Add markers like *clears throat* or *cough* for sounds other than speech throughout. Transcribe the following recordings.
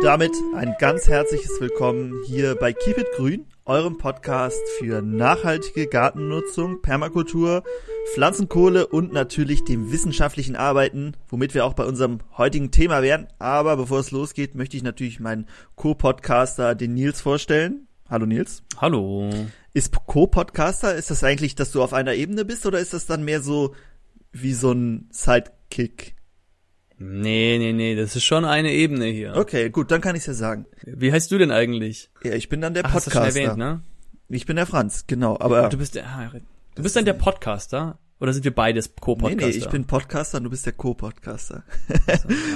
Und damit ein ganz herzliches Willkommen hier bei Keep It Grün, eurem Podcast für nachhaltige Gartennutzung, Permakultur, Pflanzenkohle und natürlich dem wissenschaftlichen Arbeiten, womit wir auch bei unserem heutigen Thema wären. Aber bevor es losgeht, möchte ich natürlich meinen Co-Podcaster, den Nils, vorstellen. Hallo Nils. Hallo. Ist Co-Podcaster, ist das eigentlich, dass du auf einer Ebene bist oder ist das dann mehr so wie so ein Sidekick? Nee, nee, nee, das ist schon eine Ebene hier. Okay, gut, dann kann ich ja sagen. Wie heißt du denn eigentlich? Ja, ich bin dann der Ach, hast du Podcaster. schon erwähnt, ne? Ich bin der Franz, genau, aber Du bist der, ah, du bist dann der Podcaster? Oder sind wir beides nee, Co-Podcaster? nee, ich bin Podcaster und du bist der Co-Podcaster.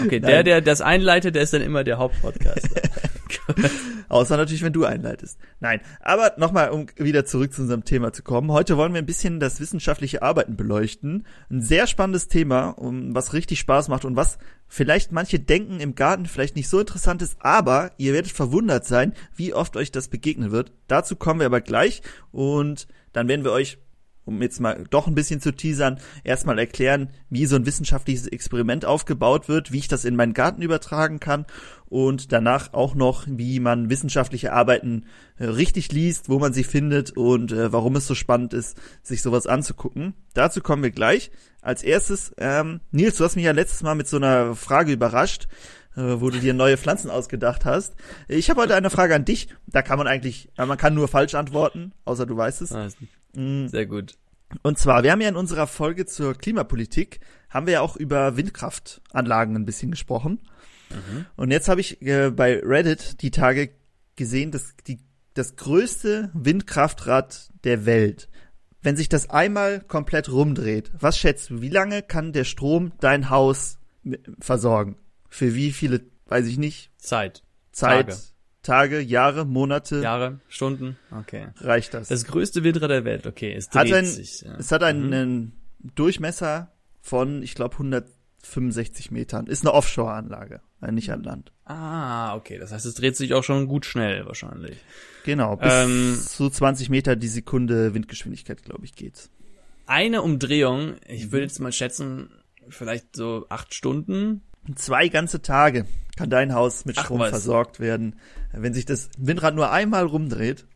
Okay, *laughs* Nein. der, der das einleitet, der ist dann immer der Hauptpodcaster. *laughs* *laughs* Außer natürlich, wenn du einleitest. Nein, aber nochmal, um wieder zurück zu unserem Thema zu kommen. Heute wollen wir ein bisschen das wissenschaftliche Arbeiten beleuchten. Ein sehr spannendes Thema, um was richtig Spaß macht und was vielleicht manche denken im Garten vielleicht nicht so interessant ist, aber ihr werdet verwundert sein, wie oft euch das begegnen wird. Dazu kommen wir aber gleich und dann werden wir euch um jetzt mal doch ein bisschen zu teasern, erstmal erklären, wie so ein wissenschaftliches Experiment aufgebaut wird, wie ich das in meinen Garten übertragen kann und danach auch noch, wie man wissenschaftliche Arbeiten äh, richtig liest, wo man sie findet und äh, warum es so spannend ist, sich sowas anzugucken. Dazu kommen wir gleich. Als erstes, ähm, Nils, du hast mich ja letztes Mal mit so einer Frage überrascht, äh, wo du dir neue Pflanzen ausgedacht hast. Ich habe heute eine Frage an dich. Da kann man eigentlich, äh, man kann nur falsch antworten, außer du weißt es. Mm, Sehr gut. und zwar, wir haben ja in unserer Folge zur Klimapolitik, haben wir ja auch über Windkraftanlagen ein bisschen gesprochen. Und jetzt habe ich äh, bei Reddit die Tage gesehen, dass die, das größte Windkraftrad der Welt, wenn sich das einmal komplett rumdreht, was schätzt du, wie lange kann der Strom dein Haus versorgen? Für wie viele, weiß ich nicht, Zeit. Zeit, Tage. Tage, Jahre, Monate Jahre, Stunden, okay. reicht das? Das größte Windrad der Welt, okay, es Hat dreht ein- sich. Ja. Es hat einen Durchmesser von, ich glaube, 165 Metern. Ist eine Offshore-Anlage, äh, nicht an Land. Ah, okay, das heißt, es dreht sich auch schon gut schnell wahrscheinlich. Genau, bis Ähm, zu 20 Meter die Sekunde Windgeschwindigkeit, glaube ich, geht's. Eine Umdrehung, Mhm. ich würde jetzt mal schätzen, vielleicht so acht Stunden. Zwei ganze Tage kann dein Haus mit Ach, Strom was. versorgt werden, wenn sich das Windrad nur einmal rumdreht.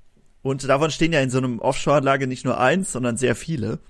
Und davon stehen ja in so einem Offshore-Anlage nicht nur eins, sondern sehr viele.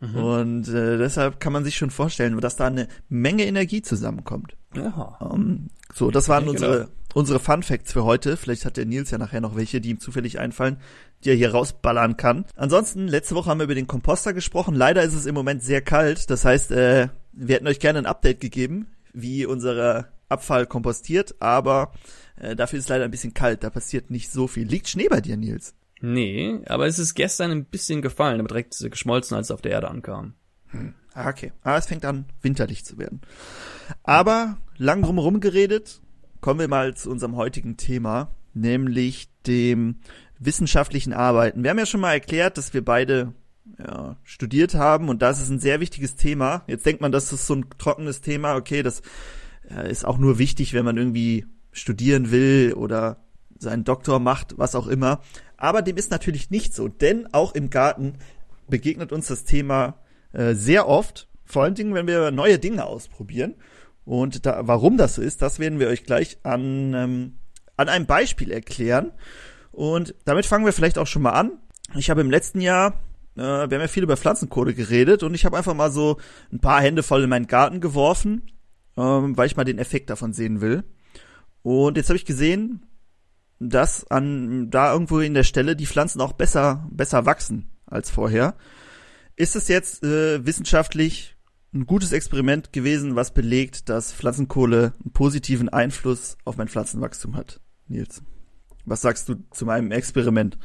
Mhm. Und äh, deshalb kann man sich schon vorstellen, dass da eine Menge Energie zusammenkommt. Ja. Ähm, so, das waren Ja, genau. unsere, unsere Fun Facts für heute. Vielleicht hat der Nils ja nachher noch welche, die ihm zufällig einfallen, die er hier rausballern kann. Ansonsten, letzte Woche haben wir über den Komposter gesprochen. Leider ist es im Moment sehr kalt. Das heißt, äh, wir hätten euch gerne ein Update gegeben, wie unser Abfall kompostiert, aber äh, dafür ist es leider ein bisschen kalt. Da passiert nicht so viel. Liegt Schnee bei dir, Nils? Nee, aber es ist gestern ein bisschen gefallen, aber direkt geschmolzen, als es auf der Erde ankam. Ah, okay. Ah, es fängt an, winterlich zu werden. Aber lang drumherum geredet, kommen wir mal zu unserem heutigen Thema, nämlich dem wissenschaftlichen Arbeiten. Wir haben ja schon mal erklärt, dass wir beide ja, studiert haben und das ist ein sehr wichtiges Thema. Jetzt denkt man, das ist so ein trockenes Thema. Okay, das ist auch nur wichtig, wenn man irgendwie studieren will oder seinen Doktor macht, was auch immer. Aber dem ist natürlich nicht so, denn auch im Garten begegnet uns das Thema äh, sehr oft, vor allen Dingen, wenn wir neue Dinge ausprobieren. Und da, warum das so ist, das werden wir euch gleich an, ähm, an einem Beispiel erklären. Und damit fangen wir vielleicht auch schon mal an. Ich habe im letzten Jahr, äh, wir haben ja viel über Pflanzenkohle geredet und ich habe einfach mal so ein paar Hände voll in meinen Garten geworfen, ähm, weil ich mal den Effekt davon sehen will. Und jetzt habe ich gesehen, dass an da irgendwo in der Stelle die Pflanzen auch besser besser wachsen als vorher. Ist es jetzt äh, wissenschaftlich ein gutes Experiment gewesen, was belegt, dass Pflanzenkohle einen positiven Einfluss auf mein Pflanzenwachstum hat? Nils, was sagst du zu meinem Experiment?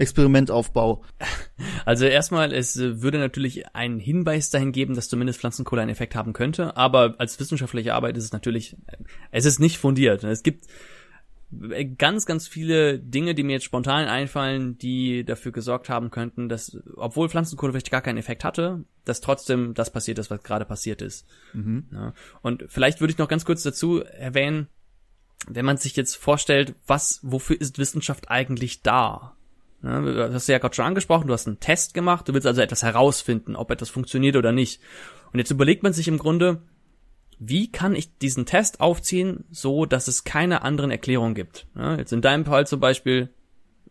Experimentaufbau. Also erstmal, es äh, würde natürlich einen Hinweis dahin geben, dass zumindest Pflanzenkohle einen Effekt haben könnte, aber als wissenschaftliche Arbeit ist es natürlich, äh, es ist nicht fundiert. Es gibt äh, ganz, ganz viele Dinge, die mir jetzt spontan einfallen, die dafür gesorgt haben könnten, dass, obwohl Pflanzenkohle vielleicht gar keinen Effekt hatte, dass trotzdem das passiert ist, was gerade passiert ist. Ja. Und vielleicht würde ich noch ganz kurz dazu erwähnen, wenn man sich jetzt vorstellt, was, wofür ist Wissenschaft eigentlich da? Das hast du ja gerade schon angesprochen, du hast einen Test gemacht, du willst also etwas herausfinden, ob etwas funktioniert oder nicht. Und jetzt überlegt man sich im Grunde, wie kann ich diesen Test aufziehen, so dass es keine anderen Erklärungen gibt. Jetzt in deinem Fall zum Beispiel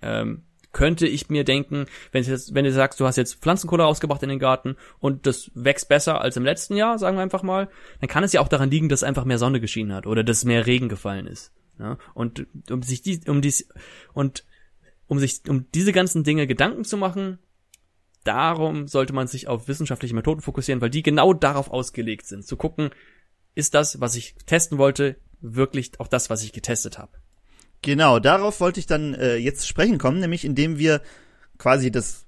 ähm, könnte ich mir denken, wenn, jetzt, wenn du sagst, du hast jetzt Pflanzenkohle rausgebracht in den Garten und das wächst besser als im letzten Jahr, sagen wir einfach mal, dann kann es ja auch daran liegen, dass einfach mehr Sonne geschienen hat oder dass mehr Regen gefallen ist. Ja? Und um sich die, um dies und um sich um diese ganzen Dinge Gedanken zu machen, darum sollte man sich auf wissenschaftliche Methoden fokussieren, weil die genau darauf ausgelegt sind, zu gucken, ist das, was ich testen wollte, wirklich auch das, was ich getestet habe. Genau, darauf wollte ich dann äh, jetzt sprechen kommen, nämlich indem wir quasi das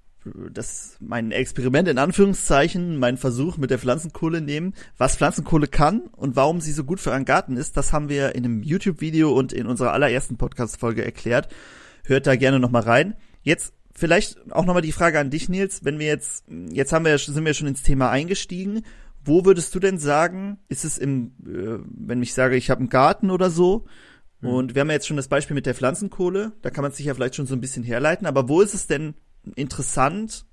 das mein Experiment in Anführungszeichen, mein Versuch mit der Pflanzenkohle nehmen, was Pflanzenkohle kann und warum sie so gut für einen Garten ist, das haben wir in einem YouTube-Video und in unserer allerersten Podcast-Folge erklärt. Hört da gerne nochmal rein. Jetzt vielleicht auch nochmal die Frage an dich, Nils, wenn wir jetzt, jetzt haben wir, sind wir schon ins Thema eingestiegen. Wo würdest du denn sagen, ist es im, äh, wenn ich sage, ich habe einen Garten oder so, Mhm. Und wir haben ja jetzt schon das Beispiel mit der Pflanzenkohle, da kann man sich ja vielleicht schon so ein bisschen herleiten, aber wo ist es denn interessant,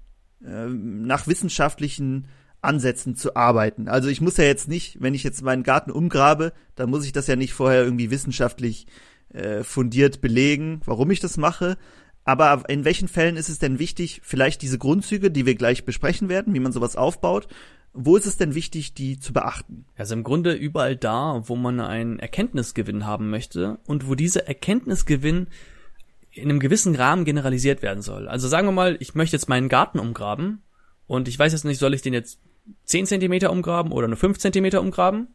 äh, nach wissenschaftlichen Ansätzen zu arbeiten? Also ich muss ja jetzt nicht, wenn ich jetzt meinen Garten umgrabe, dann muss ich das ja nicht vorher irgendwie wissenschaftlich äh, fundiert belegen, warum ich das mache. Aber in welchen Fällen ist es denn wichtig, vielleicht diese Grundzüge, die wir gleich besprechen werden, wie man sowas aufbaut, wo ist es denn wichtig, die zu beachten? Also im Grunde überall da, wo man einen Erkenntnisgewinn haben möchte und wo dieser Erkenntnisgewinn in einem gewissen Rahmen generalisiert werden soll. Also sagen wir mal, ich möchte jetzt meinen Garten umgraben und ich weiß jetzt nicht, soll ich den jetzt 10 Zentimeter umgraben oder nur 5 Zentimeter umgraben?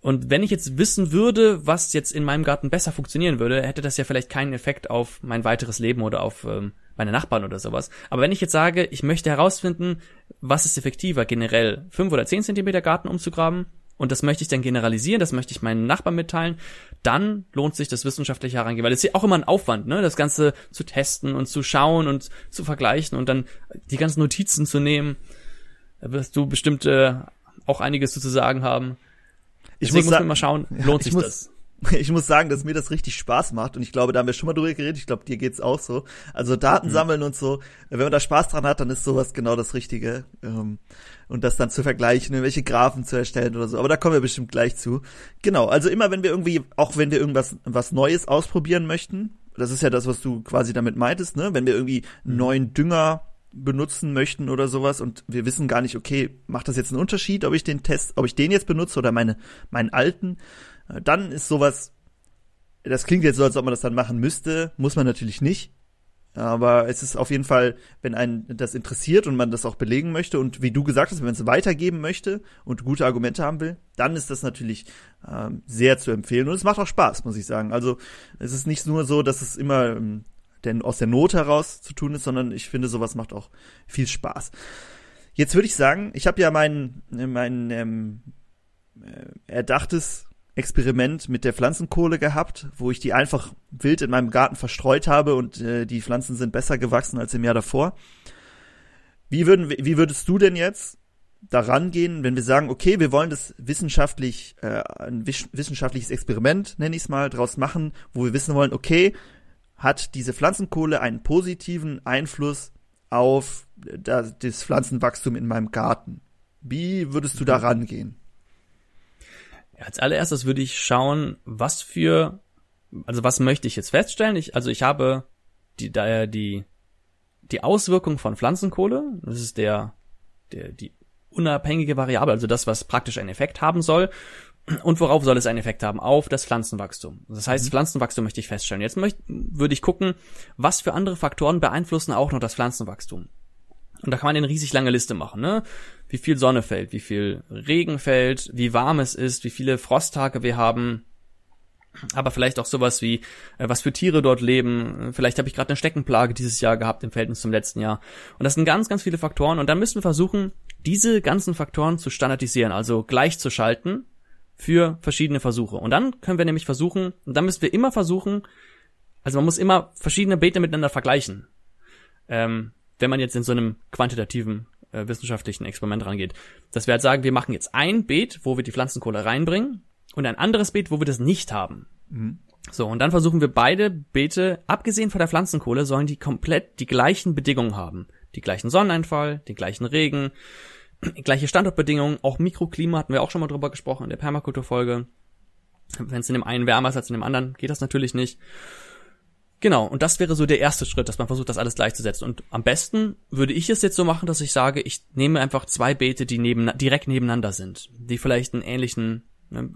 Und wenn ich jetzt wissen würde, was jetzt in meinem Garten besser funktionieren würde, hätte das ja vielleicht keinen Effekt auf mein weiteres Leben oder auf ähm, meine Nachbarn oder sowas. Aber wenn ich jetzt sage, ich möchte herausfinden, was ist effektiver, generell fünf oder zehn Zentimeter Garten umzugraben, und das möchte ich dann generalisieren, das möchte ich meinen Nachbarn mitteilen, dann lohnt sich das wissenschaftliche Herangehen, weil es ist ja auch immer ein Aufwand, ne, das Ganze zu testen und zu schauen und zu vergleichen und dann die ganzen Notizen zu nehmen. Da wirst du bestimmt äh, auch einiges zu sagen haben. Ich Deswegen muss, muss man mal schauen, *laughs* lohnt sich muss, das? *laughs* ich muss sagen, dass mir das richtig Spaß macht und ich glaube, da haben wir schon mal drüber geredet. Ich glaube, dir geht's auch so. Also Daten mhm. sammeln und so. Wenn man da Spaß dran hat, dann ist sowas genau das Richtige. Ähm, und das dann zu vergleichen, irgendwelche Graphen zu erstellen oder so. Aber da kommen wir bestimmt gleich zu. Genau. Also immer, wenn wir irgendwie, auch wenn wir irgendwas, was Neues ausprobieren möchten, das ist ja das, was du quasi damit meintest, ne? Wenn wir irgendwie einen mhm. neuen Dünger benutzen möchten oder sowas und wir wissen gar nicht, okay, macht das jetzt einen Unterschied, ob ich den Test, ob ich den jetzt benutze oder meine, meinen alten, dann ist sowas, das klingt jetzt so, als ob man das dann machen müsste, muss man natürlich nicht. Aber es ist auf jeden Fall, wenn einen das interessiert und man das auch belegen möchte und wie du gesagt hast, wenn man es weitergeben möchte und gute Argumente haben will, dann ist das natürlich ähm, sehr zu empfehlen und es macht auch Spaß, muss ich sagen. Also es ist nicht nur so, dass es immer ähm, denn aus der Not heraus zu tun ist, sondern ich finde, sowas macht auch viel Spaß. Jetzt würde ich sagen, ich habe ja mein mein ähm, äh, erdachtes Experiment mit der Pflanzenkohle gehabt, wo ich die einfach wild in meinem Garten verstreut habe und äh, die Pflanzen sind besser gewachsen als im Jahr davor. Wie, würden, wie würdest du denn jetzt daran gehen, wenn wir sagen, okay, wir wollen das wissenschaftlich, äh, ein wissenschaftliches Experiment, nenne ich es mal, draus machen, wo wir wissen wollen, okay, hat diese Pflanzenkohle einen positiven Einfluss auf das, das Pflanzenwachstum in meinem Garten? Wie würdest du da rangehen? Als allererstes würde ich schauen, was für, also was möchte ich jetzt feststellen? Ich, also ich habe die, daher die, die Auswirkung von Pflanzenkohle, das ist der, der, die unabhängige Variable, also das, was praktisch einen Effekt haben soll. Und worauf soll es einen Effekt haben? Auf das Pflanzenwachstum. Das heißt, mhm. Pflanzenwachstum möchte ich feststellen. Jetzt möchte, würde ich gucken, was für andere Faktoren beeinflussen auch noch das Pflanzenwachstum. Und da kann man eine riesig lange Liste machen, ne? Wie viel Sonne fällt, wie viel Regen fällt, wie warm es ist, wie viele Frosttage wir haben, aber vielleicht auch sowas wie, äh, was für Tiere dort leben. Vielleicht habe ich gerade eine Steckenplage dieses Jahr gehabt im Verhältnis zum letzten Jahr. Und das sind ganz, ganz viele Faktoren. Und dann müssen wir versuchen, diese ganzen Faktoren zu standardisieren, also gleichzuschalten für verschiedene Versuche. Und dann können wir nämlich versuchen, und dann müssen wir immer versuchen, also man muss immer verschiedene Beete miteinander vergleichen. Ähm, wenn man jetzt in so einem quantitativen äh, wissenschaftlichen Experiment rangeht. Dass wir halt sagen, wir machen jetzt ein Beet, wo wir die Pflanzenkohle reinbringen und ein anderes Beet, wo wir das nicht haben. Mhm. So, und dann versuchen wir beide Beete, abgesehen von der Pflanzenkohle, sollen die komplett die gleichen Bedingungen haben. Die gleichen Sonneneinfall, den gleichen Regen, *clears throat* gleiche Standortbedingungen, auch Mikroklima hatten wir auch schon mal drüber gesprochen in der Permakulturfolge. Wenn es in dem einen wärmer ist als in dem anderen, geht das natürlich nicht. Genau, und das wäre so der erste Schritt, dass man versucht, das alles gleichzusetzen. Und am besten würde ich es jetzt so machen, dass ich sage, ich nehme einfach zwei Beete, die neben, direkt nebeneinander sind, die vielleicht einen ähnlichen, ne,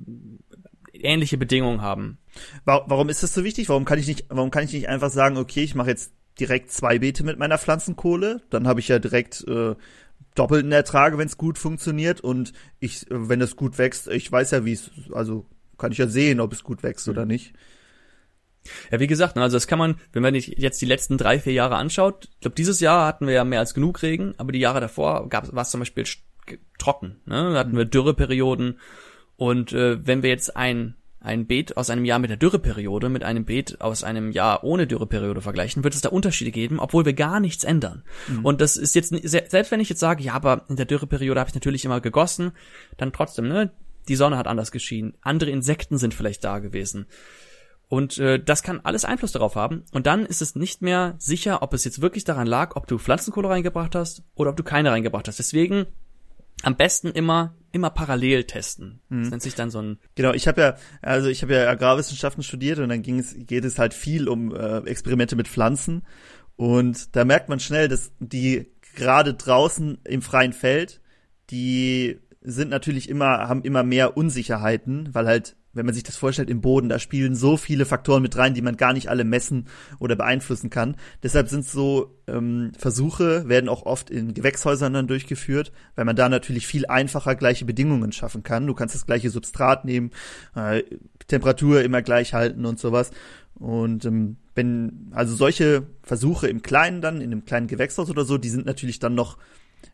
ähnliche Bedingungen haben. Warum ist das so wichtig? Warum kann ich nicht, warum kann ich nicht einfach sagen, okay, ich mache jetzt direkt zwei Beete mit meiner Pflanzenkohle, dann habe ich ja direkt äh, doppelten Ertrage, wenn es gut funktioniert und ich, wenn es gut wächst, ich weiß ja, wie es, also kann ich ja sehen, ob es gut wächst mhm. oder nicht. Ja, wie gesagt, ne, also das kann man, wenn man sich jetzt die letzten drei, vier Jahre anschaut, ich glaube, dieses Jahr hatten wir ja mehr als genug Regen, aber die Jahre davor war es zum Beispiel trocken. Ne? Da hatten wir Dürreperioden und äh, wenn wir jetzt ein ein Beet aus einem Jahr mit der Dürreperiode mit einem Beet aus einem Jahr ohne Dürreperiode vergleichen, wird es da Unterschiede geben, obwohl wir gar nichts ändern. Mhm. Und das ist jetzt, selbst wenn ich jetzt sage, ja, aber in der Dürreperiode habe ich natürlich immer gegossen, dann trotzdem, ne, die Sonne hat anders geschienen, andere Insekten sind vielleicht da gewesen. Und äh, das kann alles Einfluss darauf haben. Und dann ist es nicht mehr sicher, ob es jetzt wirklich daran lag, ob du Pflanzenkohle reingebracht hast oder ob du keine reingebracht hast. Deswegen am besten immer immer parallel testen. Das mhm. nennt sich dann so ein Genau, ich habe ja also ich habe ja Agrarwissenschaften studiert und dann ging es geht es halt viel um äh, Experimente mit Pflanzen und da merkt man schnell, dass die gerade draußen im freien Feld, die sind natürlich immer haben immer mehr Unsicherheiten, weil halt wenn man sich das vorstellt, im Boden, da spielen so viele Faktoren mit rein, die man gar nicht alle messen oder beeinflussen kann. Deshalb sind so ähm, Versuche, werden auch oft in Gewächshäusern dann durchgeführt, weil man da natürlich viel einfacher gleiche Bedingungen schaffen kann. Du kannst das gleiche Substrat nehmen, äh, Temperatur immer gleich halten und sowas. Und ähm, wenn, also solche Versuche im Kleinen dann, in einem kleinen Gewächshaus oder so, die sind natürlich dann noch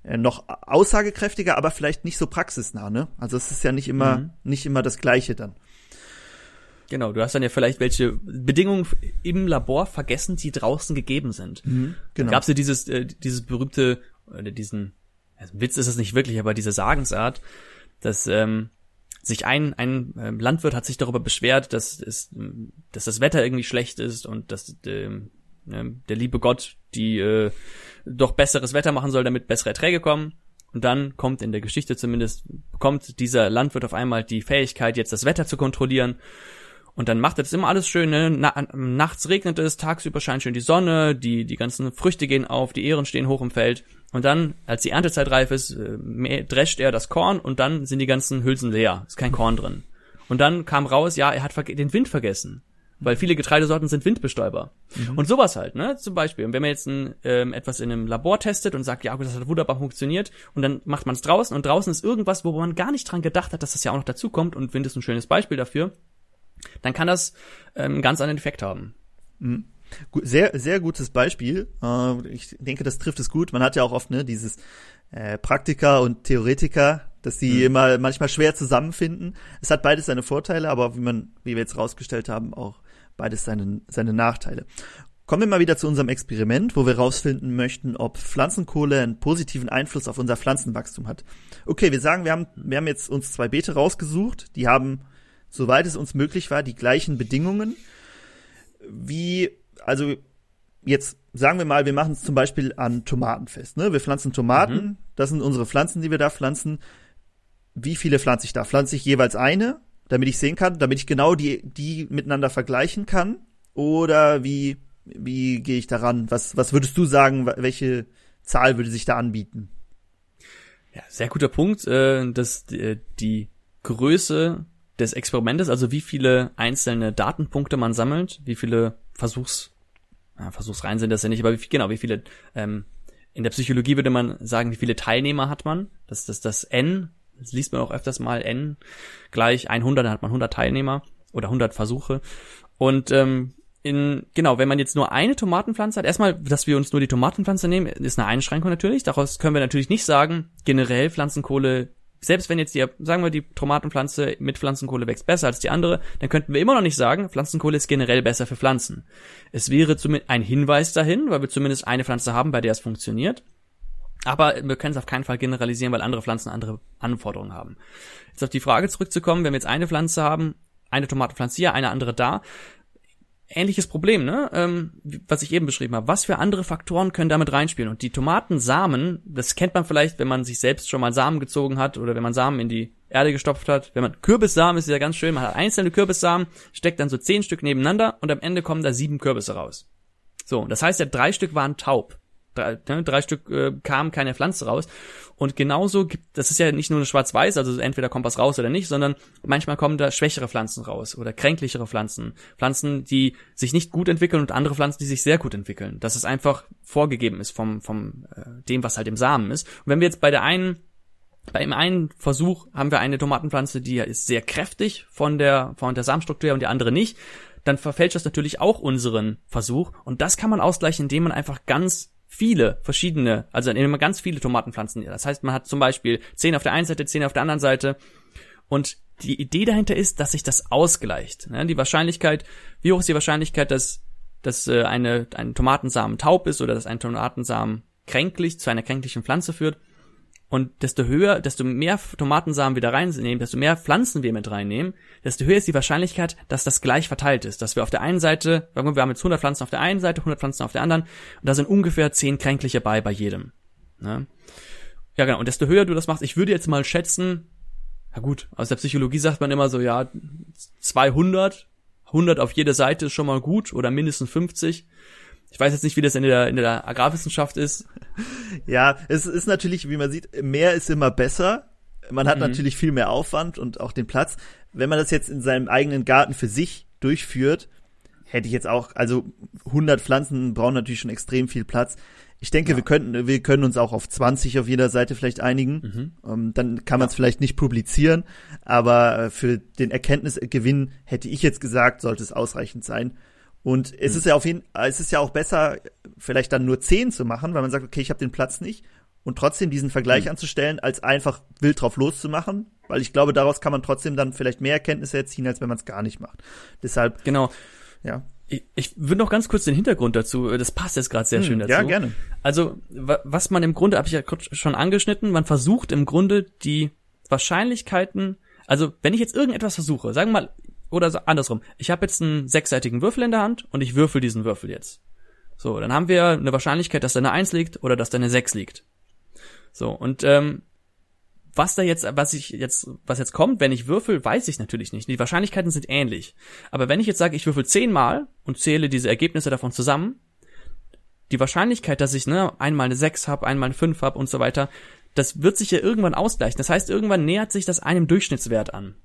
äh, noch aussagekräftiger, aber vielleicht nicht so praxisnah, ne? Also es ist ja nicht immer, mhm. nicht immer das Gleiche dann. Genau, du hast dann ja vielleicht welche Bedingungen im Labor vergessen, die draußen gegeben sind. Mhm, genau. Gab es ja dieses, äh, dieses berühmte, oder diesen, also Witz ist es nicht wirklich, aber diese Sagensart, dass ähm, sich ein, ein äh, Landwirt hat sich darüber beschwert, dass, es, dass das Wetter irgendwie schlecht ist und dass äh, der liebe Gott die äh, doch besseres Wetter machen soll, damit bessere Erträge kommen. Und dann kommt in der Geschichte zumindest, bekommt dieser Landwirt auf einmal die Fähigkeit, jetzt das Wetter zu kontrollieren und dann macht er das immer alles schön, ne? Na, nachts regnet es, tagsüber scheint schön die Sonne, die, die ganzen Früchte gehen auf, die Ähren stehen hoch im Feld. Und dann, als die Erntezeit reif ist, äh, drescht er das Korn und dann sind die ganzen Hülsen leer. Ist kein Korn drin. Und dann kam raus, ja, er hat den Wind vergessen. Weil viele Getreidesorten sind Windbestäuber. Mhm. Und sowas halt, ne? Zum Beispiel. Und wenn man jetzt ein, ähm, etwas in einem Labor testet und sagt, ja, das hat wunderbar funktioniert, und dann macht man es draußen und draußen ist irgendwas, wo man gar nicht dran gedacht hat, dass das ja auch noch dazu kommt, und Wind ist ein schönes Beispiel dafür, dann kann das ähm, einen ganz anderen Effekt haben. Mhm. Sehr, sehr gutes Beispiel. Äh, ich denke, das trifft es gut. Man hat ja auch oft ne, dieses äh, Praktiker und Theoretiker, dass die mhm. immer manchmal schwer zusammenfinden. Es hat beides seine Vorteile, aber wie man, wie wir jetzt rausgestellt haben, auch beides seine, seine Nachteile. Kommen wir mal wieder zu unserem Experiment, wo wir rausfinden möchten, ob Pflanzenkohle einen positiven Einfluss auf unser Pflanzenwachstum hat. Okay, wir sagen, wir haben, wir haben jetzt uns zwei Beete rausgesucht, die haben soweit es uns möglich war, die gleichen Bedingungen. Wie, also jetzt sagen wir mal, wir machen es zum Beispiel an Tomaten fest. Ne? Wir pflanzen Tomaten, mhm. das sind unsere Pflanzen, die wir da pflanzen. Wie viele pflanze ich da? Pflanze ich jeweils eine, damit ich sehen kann, damit ich genau die, die miteinander vergleichen kann? Oder wie, wie gehe ich daran? Was, was würdest du sagen, welche Zahl würde sich da anbieten? Ja, sehr guter Punkt, äh, dass äh, die Größe des Experimentes, also wie viele einzelne Datenpunkte man sammelt, wie viele Versuchs, ja, Versuchsreihen sind das ja nicht, aber wie genau, wie viele, ähm, in der Psychologie würde man sagen, wie viele Teilnehmer hat man, das ist das, das N, das liest man auch öfters mal, N gleich 100, dann hat man 100 Teilnehmer oder 100 Versuche und ähm, in, genau, wenn man jetzt nur eine Tomatenpflanze hat, erstmal, dass wir uns nur die Tomatenpflanze nehmen, ist eine Einschränkung natürlich. Daraus können wir natürlich nicht sagen, generell Pflanzenkohle selbst wenn jetzt die, sagen wir, die Tomatenpflanze mit Pflanzenkohle wächst besser als die andere, dann könnten wir immer noch nicht sagen, Pflanzenkohle ist generell besser für Pflanzen. Es wäre zumindest ein Hinweis dahin, weil wir zumindest eine Pflanze haben, bei der es funktioniert. Aber wir können es auf keinen Fall generalisieren, weil andere Pflanzen andere Anforderungen haben. Jetzt auf die Frage zurückzukommen, wenn wir jetzt eine Pflanze haben, eine Tomatenpflanze hier, eine andere da, ähnliches Problem, ne? Ähm, was ich eben beschrieben habe. Was für andere Faktoren können damit reinspielen? Und die Tomatensamen, das kennt man vielleicht, wenn man sich selbst schon mal Samen gezogen hat oder wenn man Samen in die Erde gestopft hat. Wenn man Kürbissamen ist ja ganz schön, man hat einzelne Kürbissamen, steckt dann so zehn Stück nebeneinander und am Ende kommen da sieben Kürbisse raus. So, das heißt ja, drei Stück waren taub. Drei, ne, drei Stück äh, kamen keine Pflanze raus. Und genauso gibt, das ist ja nicht nur eine Schwarz-Weiß, also entweder kommt was raus oder nicht, sondern manchmal kommen da schwächere Pflanzen raus oder kränklichere Pflanzen. Pflanzen, die sich nicht gut entwickeln und andere Pflanzen, die sich sehr gut entwickeln. Dass es einfach vorgegeben ist vom, vom äh, dem, was halt im Samen ist. Und wenn wir jetzt bei der einen bei dem einen Versuch haben wir eine Tomatenpflanze, die ist sehr kräftig von der, von der Samenstruktur und die andere nicht. Dann verfälscht das natürlich auch unseren Versuch. Und das kann man ausgleichen, indem man einfach ganz viele verschiedene, also indem man ganz viele Tomatenpflanzen. Das heißt, man hat zum Beispiel zehn auf der einen Seite, zehn auf der anderen Seite. Und die Idee dahinter ist, dass sich das ausgleicht. Die Wahrscheinlichkeit, wie hoch ist die Wahrscheinlichkeit, dass, dass äh, eine, ein Tomatensamen taub ist oder dass ein Tomatensamen kränklich zu einer kränklichen Pflanze führt? Und desto höher, desto mehr Tomatensamen wir da reinnehmen, desto mehr Pflanzen wir mit reinnehmen, desto höher ist die Wahrscheinlichkeit, dass das gleich verteilt ist. Dass wir auf der einen Seite, wir haben jetzt 100 Pflanzen auf der einen Seite, 100 Pflanzen auf der anderen, und da sind ungefähr 10 kränkliche bei bei jedem. Ne? Ja, genau. Und desto höher du das machst, ich würde jetzt mal schätzen, na gut, aus der Psychologie sagt man immer so, ja, 200, 100 auf jede Seite ist schon mal gut oder mindestens 50. Ich weiß jetzt nicht, wie das in der, in der Agrarwissenschaft ist. *laughs* Ja, es ist natürlich, wie man sieht, mehr ist immer besser. Man hat mhm. natürlich viel mehr Aufwand und auch den Platz. Wenn man das jetzt in seinem eigenen Garten für sich durchführt, hätte ich jetzt auch, also 100 Pflanzen brauchen natürlich schon extrem viel Platz. Ich denke, ja. wir könnten, wir können uns auch auf 20 auf jeder Seite vielleicht einigen. Mhm. Um, ähm, dann kann man es ja. vielleicht nicht publizieren, aber äh, für den Erkenntnisgewinn hätte ich jetzt gesagt, sollte es ausreichend sein. Und es mhm. ist ja auf jeden es ist ja auch besser, vielleicht dann nur zehn zu machen, weil man sagt, okay, ich habe den Platz nicht und trotzdem diesen Vergleich mhm. anzustellen, als einfach wild drauf loszumachen, weil ich glaube, daraus kann man trotzdem dann vielleicht mehr Erkenntnisse erziehen, als wenn man es gar nicht macht. Deshalb genau. Ja. Ich, ich würde noch ganz kurz den Hintergrund dazu, das passt jetzt gerade sehr hm, schön dazu. Ja, gerne. Also, was man im Grunde, habe ich ja schon angeschnitten, man versucht im Grunde die Wahrscheinlichkeiten, also wenn ich jetzt irgendetwas versuche, sagen wir mal, oder andersrum. Ich habe jetzt einen sechsseitigen Würfel in der Hand und ich würfel diesen Würfel jetzt. So, dann haben wir eine Wahrscheinlichkeit, dass da eine Eins liegt oder dass da eine Sechs liegt. So, und ähm, was da jetzt, was ich jetzt, was jetzt kommt, wenn ich würfel, weiß ich natürlich nicht. Die Wahrscheinlichkeiten sind ähnlich. Aber wenn ich jetzt sage, ich würfel zehnmal und zähle diese Ergebnisse davon zusammen, die Wahrscheinlichkeit, dass ich ne, einmal eine 6 habe, einmal eine 5 habe und so weiter, das wird sich ja irgendwann ausgleichen. Das heißt, irgendwann nähert sich das einem Durchschnittswert an.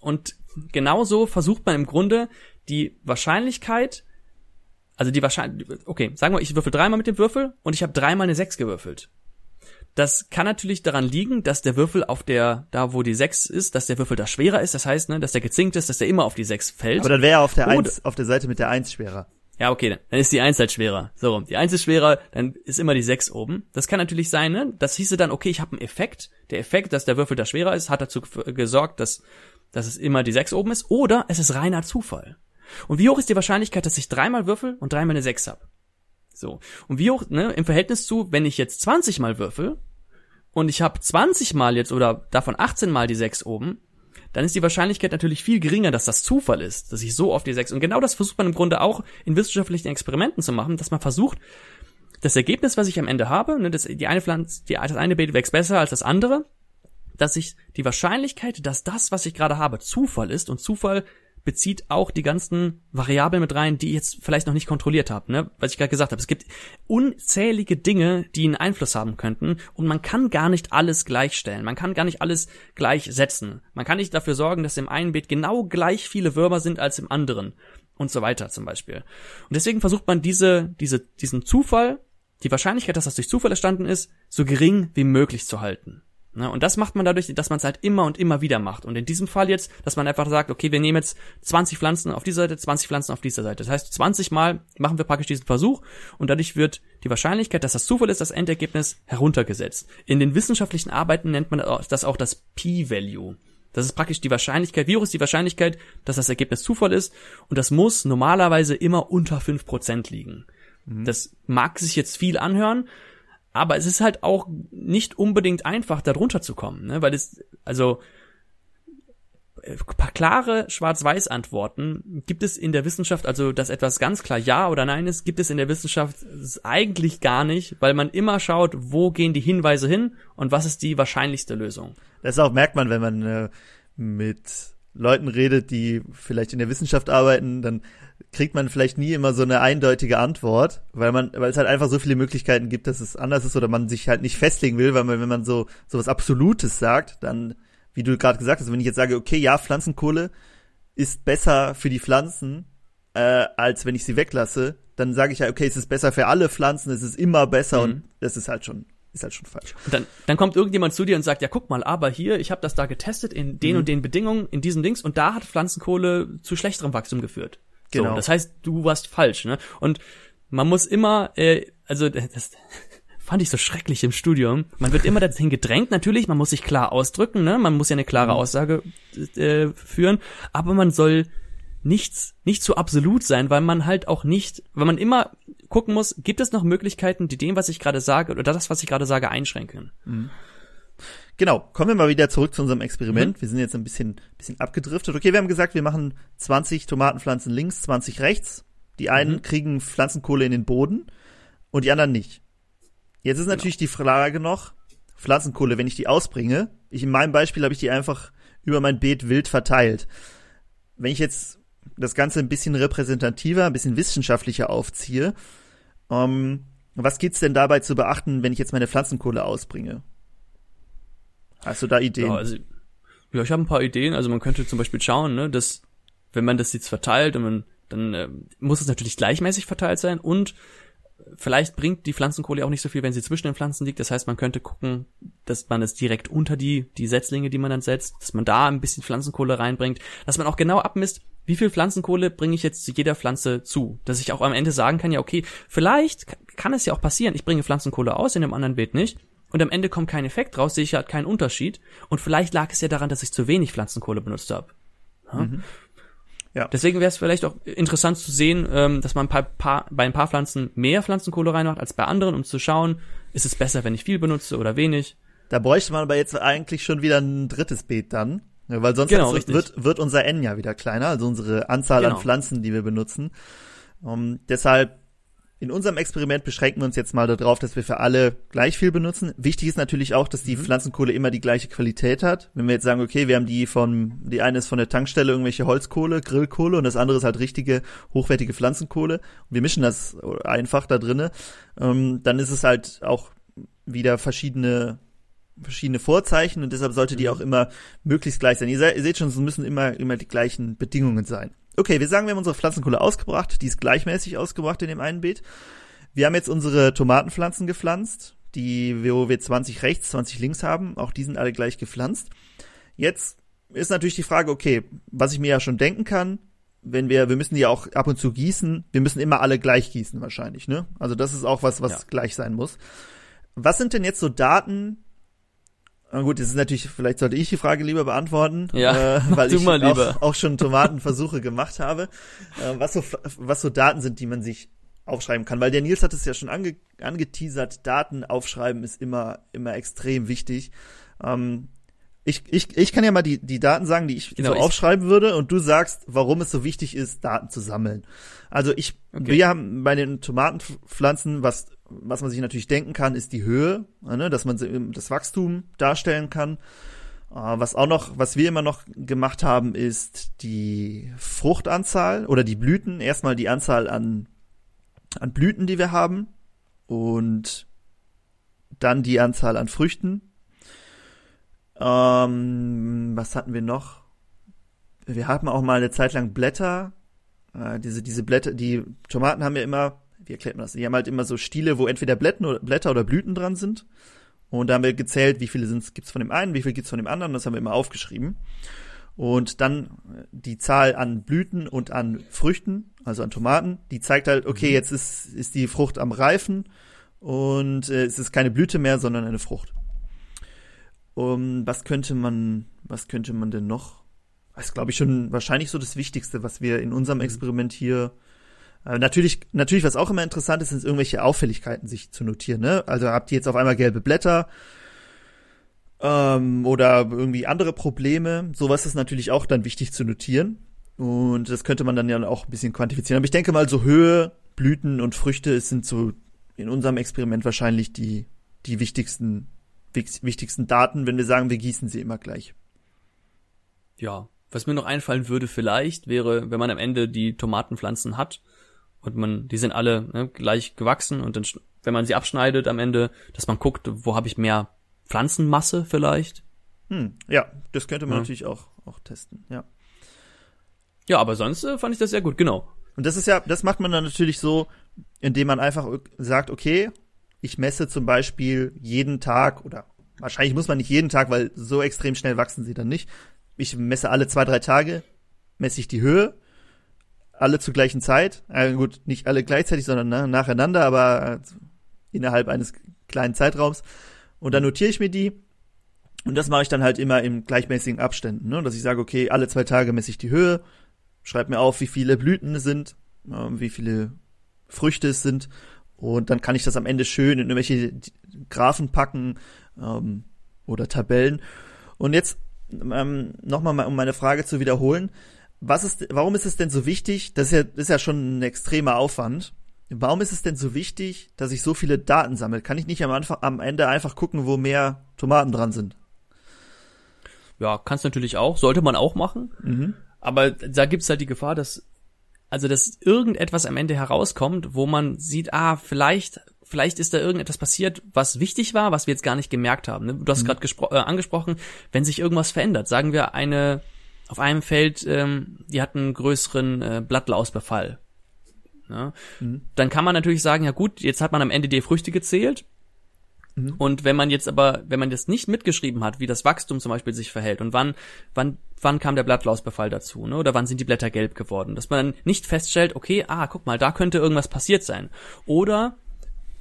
Und genauso versucht man im Grunde die Wahrscheinlichkeit, also die Wahrscheinlichkeit, okay, sagen wir, ich würfel dreimal mit dem Würfel und ich habe dreimal eine Sechs gewürfelt. Das kann natürlich daran liegen, dass der Würfel auf der, da wo die 6 ist, dass der Würfel da schwerer ist. Das heißt, ne, dass der gezinkt ist, dass der immer auf die 6 fällt. Aber dann wäre er auf der Eins, auf der Seite mit der 1 schwerer. Ja, okay, dann ist die 1 halt schwerer. So rum. Die 1 ist schwerer, dann ist immer die 6 oben. Das kann natürlich sein, ne? Das hieße dann, okay, ich habe einen Effekt. Der Effekt, dass der Würfel da schwerer ist, hat dazu gesorgt, dass dass es immer die 6 oben ist, oder es ist reiner Zufall. Und wie hoch ist die Wahrscheinlichkeit, dass ich dreimal würfel und dreimal eine 6 habe? So. Und wie hoch, ne, im Verhältnis zu, wenn ich jetzt 20 mal würfel und ich habe 20 mal jetzt oder davon 18 mal die 6 oben, dann ist die Wahrscheinlichkeit natürlich viel geringer, dass das Zufall ist, dass ich so oft die 6 und genau das versucht man im Grunde auch in wissenschaftlichen Experimenten zu machen, dass man versucht, das Ergebnis, was ich am Ende habe, ne, das, die eine Pflanze, die, das eine Beet wächst besser als das andere, dass ich die Wahrscheinlichkeit, dass das, was ich gerade habe, Zufall ist und Zufall bezieht auch die ganzen Variablen mit rein, die ich jetzt vielleicht noch nicht kontrolliert habe, ne? Was ich gerade gesagt habe. Es gibt unzählige Dinge, die einen Einfluss haben könnten und man kann gar nicht alles gleichstellen. Man kann gar nicht alles gleichsetzen. Man kann nicht dafür sorgen, dass im einen Beet genau gleich viele Würmer sind als im anderen und so weiter zum Beispiel. Und deswegen versucht man diese, diese, diesen Zufall, die Wahrscheinlichkeit, dass das durch Zufall entstanden ist, so gering wie möglich zu halten. Ne? Und das macht man dadurch, dass man es halt immer und immer wieder macht. Und in diesem Fall jetzt, dass man einfach sagt, okay, wir nehmen jetzt 20 Pflanzen auf dieser Seite, 20 Pflanzen auf dieser Seite. Das heißt, 20 Mal machen wir praktisch diesen Versuch und dadurch wird die Wahrscheinlichkeit, dass das Zufall ist, das Endergebnis heruntergesetzt. In den wissenschaftlichen Arbeiten nennt man das auch das P-Value. Das ist praktisch die Wahrscheinlichkeit, wie hoch ist die Wahrscheinlichkeit, dass das Ergebnis Zufall ist und das muss normalerweise immer unter 5% liegen. Mhm. Das mag sich jetzt viel anhören, aber es ist halt auch nicht unbedingt einfach, da drunter zu kommen, ne? weil es, also, äh, klare Schwarz-Weiß-Antworten gibt es in der Wissenschaft, also dass etwas ganz klar Ja oder Nein ist, gibt es in der Wissenschaft eigentlich gar nicht, weil man immer schaut, wo gehen die Hinweise hin und was ist die wahrscheinlichste Lösung. Das auch merkt man, wenn man äh, mit Leuten redet, die vielleicht in der Wissenschaft arbeiten, dann kriegt man vielleicht nie immer so eine eindeutige Antwort, weil man, weil es halt einfach so viele Möglichkeiten gibt, dass es anders ist oder man sich halt nicht festlegen will, weil man, wenn man so, so was Absolutes sagt, dann, wie du gerade gesagt hast, wenn ich jetzt sage, okay, ja, Pflanzenkohle ist besser für die Pflanzen, äh, als wenn ich sie weglasse, dann sage ich ja, okay, es ist besser für alle Pflanzen, es ist immer besser mhm. und das ist halt schon ist halt schon falsch. Und dann, dann kommt irgendjemand zu dir und sagt, ja, guck mal, aber hier, ich habe das da getestet in den mhm. und den Bedingungen, in diesem Dings, und da hat Pflanzenkohle zu schlechterem Wachstum geführt. Genau. So, das heißt, du warst falsch, ne? Und man muss immer, äh, also das *laughs* fand ich so schrecklich im Studium. Man wird immer dahin gedrängt, natürlich, man muss sich klar ausdrücken, ne? Man muss ja eine klare mhm. Aussage äh, führen, aber man soll nichts, nicht so absolut sein, weil man halt auch nicht, weil man immer gucken muss, gibt es noch Möglichkeiten, die dem, was ich gerade sage, oder das, was ich gerade sage, einschränken. Mhm. Genau, kommen wir mal wieder zurück zu unserem Experiment. Mhm. Wir sind jetzt ein bisschen, bisschen abgedriftet. Okay, wir haben gesagt, wir machen 20 Tomatenpflanzen links, 20 rechts. Die einen mhm. kriegen Pflanzenkohle in den Boden und die anderen nicht. Jetzt ist genau. natürlich die Frage noch, Pflanzenkohle, wenn ich die ausbringe, ich in meinem Beispiel habe ich die einfach über mein Beet wild verteilt. Wenn ich jetzt das Ganze ein bisschen repräsentativer, ein bisschen wissenschaftlicher aufziehe, ähm, was gibt's denn dabei zu beachten, wenn ich jetzt meine Pflanzenkohle ausbringe? Hast du da Ideen? Ja, also, ja ich habe ein paar Ideen. Also man könnte zum Beispiel schauen, ne, dass wenn man das jetzt verteilt und man, dann äh, muss es natürlich gleichmäßig verteilt sein und vielleicht bringt die Pflanzenkohle auch nicht so viel, wenn sie zwischen den Pflanzen liegt. Das heißt, man könnte gucken, dass man es direkt unter die, die Setzlinge, die man dann setzt, dass man da ein bisschen Pflanzenkohle reinbringt, dass man auch genau abmisst, wie viel Pflanzenkohle bringe ich jetzt zu jeder Pflanze zu, dass ich auch am Ende sagen kann, ja, okay, vielleicht kann es ja auch passieren, ich bringe Pflanzenkohle aus, in dem anderen Beet nicht, und am Ende kommt kein Effekt raus, sehe ich halt keinen Unterschied. Und vielleicht lag es ja daran, dass ich zu wenig Pflanzenkohle benutzt habe. Ja? Mhm. ja. Deswegen wäre es vielleicht auch interessant zu sehen, ähm, dass man ein paar, paar, bei ein paar Pflanzen mehr Pflanzenkohle reinmacht als bei anderen, um zu schauen, ist es besser, wenn ich viel benutze oder wenig. Da bräuchte man aber jetzt eigentlich schon wieder ein drittes Beet dann. Weil sonst genau, wird, wird unser N ja wieder kleiner, also unsere Anzahl genau. an Pflanzen, die wir benutzen. Um, deshalb in unserem Experiment beschränken wir uns jetzt mal darauf, dass wir für alle gleich viel benutzen. Wichtig ist natürlich auch, dass die mhm. Pflanzenkohle immer die gleiche Qualität hat. Wenn wir jetzt sagen, okay, wir haben die von, die eine ist von der Tankstelle irgendwelche Holzkohle, Grillkohle und das andere ist halt richtige, hochwertige Pflanzenkohle und wir mischen das einfach da drinne, ähm, dann ist es halt auch wieder verschiedene verschiedene Vorzeichen und deshalb sollte die mhm. auch immer möglichst gleich sein. Ihr, seht, ihr seht schon, es müssen immer, immer die gleichen Bedingungen sein. Okay, wir sagen, wir haben unsere Pflanzenkohle ausgebracht. Die ist gleichmäßig ausgebracht in dem einen Beet. Wir haben jetzt unsere Tomatenpflanzen gepflanzt, die, wo wir 20 rechts, 20 links haben. Auch die sind alle gleich gepflanzt. Jetzt ist natürlich die Frage, okay, was ich mir ja schon denken kann, wenn wir, wir müssen die auch ab und zu gießen, wir müssen immer alle gleich gießen wahrscheinlich, ne? Also das ist auch was, was ja. gleich sein muss. Was sind denn jetzt so Daten, na gut, das ist natürlich, vielleicht sollte ich die Frage lieber beantworten, ja, äh, weil ich auch, auch, schon Tomatenversuche gemacht habe. Äh, was so was so Daten sind, die man sich aufschreiben kann, weil der Nils hat es ja schon ange, angeteasert, Daten aufschreiben ist immer immer extrem wichtig. Ähm, ich, ich, ich kann ja mal die, die Daten sagen, die ich genau, so aufschreiben würde und du sagst, warum es so wichtig ist, Daten zu sammeln. Also ich, okay. wir haben bei den Tomatenpflanzen, was was man sich natürlich denken kann, ist die Höhe, ne, dass man das Wachstum darstellen kann. Äh, was auch noch, was wir immer noch gemacht haben, ist die Fruchtanzahl oder die Blüten. Erstmal die Anzahl an, an Blüten, die wir haben und dann die Anzahl an Früchten. Ähm, was hatten wir noch? Wir hatten auch mal eine Zeit lang Blätter. Äh, diese, diese Blätter, die Tomaten haben ja immer wie erklärt man das? Die haben halt immer so Stiele, wo entweder Blätter oder, Blüten dran sind. Und da haben wir gezählt, wie viele gibt's von dem einen, wie viel gibt's von dem anderen. Das haben wir immer aufgeschrieben. Und dann äh, die Zahl an Blüten und an Früchten, also an Tomaten, die zeigt halt, okay, mhm. jetzt ist, ist die Frucht am Reifen und äh, es ist keine Blüte mehr, sondern eine Frucht. Um, was könnte man, was könnte man denn noch? Das ist, glaube ich, schon wahrscheinlich so das Wichtigste, was wir in unserem mhm. Experiment hier natürlich, natürlich, was auch immer interessant ist, sind irgendwelche Auffälligkeiten sich zu notieren. Ne? Also habt ihr jetzt auf einmal gelbe Blätter. ähm, oder irgendwie andere Probleme. Sowas ist natürlich auch dann wichtig zu notieren. Und das könnte man dann ja auch ein bisschen quantifizieren. Aber ich denke mal, so Höhe, Blüten und Früchte sind so in unserem Experiment wahrscheinlich die, die wichtigsten, wichtigsten Daten, wenn wir sagen, wir gießen sie immer gleich. Ja, was mir noch einfallen würde vielleicht, wäre, wenn man am Ende die Tomatenpflanzen hat und man, die sind alle ne, gleich gewachsen und dann, wenn man sie abschneidet am Ende, dass man guckt, wo habe ich mehr Pflanzenmasse vielleicht. Hm, ja, das könnte man ja. natürlich auch, auch testen, ja. Ja, aber sonst äh, fand ich das sehr gut, genau. Und das ist ja, das macht man dann natürlich so, indem man einfach sagt, okay, ich messe zum Beispiel jeden Tag oder wahrscheinlich muss man nicht jeden Tag, weil so extrem schnell wachsen sie dann nicht. Ich messe alle zwei, drei Tage, messe ich die Höhe, alle zur gleichen Zeit. Äh, gut, nicht alle gleichzeitig, sondern na, nacheinander, aber äh, innerhalb eines kleinen Zeitraums. Und dann notiere ich mir die. Und das mache ich dann halt immer in gleichmäßigen Abständen, ne? dass ich sage, okay, alle zwei Tage messe ich die Höhe, schreibe mir auf, wie viele Blüten es sind, äh, wie viele Früchte es sind und dann kann ich das am Ende schön in irgendwelche Graphen packen ähm, oder Tabellen. Und jetzt ähm, nochmal, um meine Frage zu wiederholen. Was ist, warum ist es denn so wichtig? Das ist ja, ist ja schon ein extremer Aufwand. Warum ist es denn so wichtig, dass ich so viele Daten sammle? Kann ich nicht am Anfang, am Ende einfach gucken, wo mehr Tomaten dran sind? Ja, kannst natürlich auch, sollte man auch machen. Mhm. Aber da gibt's halt die Gefahr, dass also dass irgendetwas am Ende herauskommt, wo man sieht, ah, vielleicht vielleicht ist da irgendetwas passiert, was wichtig war, was wir jetzt gar nicht gemerkt haben. Ne? Du hast mhm. gerade äh, angesprochen, wenn sich irgendwas verändert, sagen wir eine auf einem Feld, ähm, die hatten einen größeren äh, Blattlausbefall. Ja? Mhm. Dann kann man natürlich sagen, ja gut, jetzt hat man am Ende die Früchte gezählt, Mhm. Und wenn man jetzt aber, wenn man das nicht mitgeschrieben hat, wie das Wachstum zum Beispiel sich verhält und wann, wann, wann kam der Blattlausbefall dazu, ne? Oder wann sind die Blätter gelb geworden, dass man nicht feststellt, okay, ah, guck mal, da könnte irgendwas passiert sein. Oder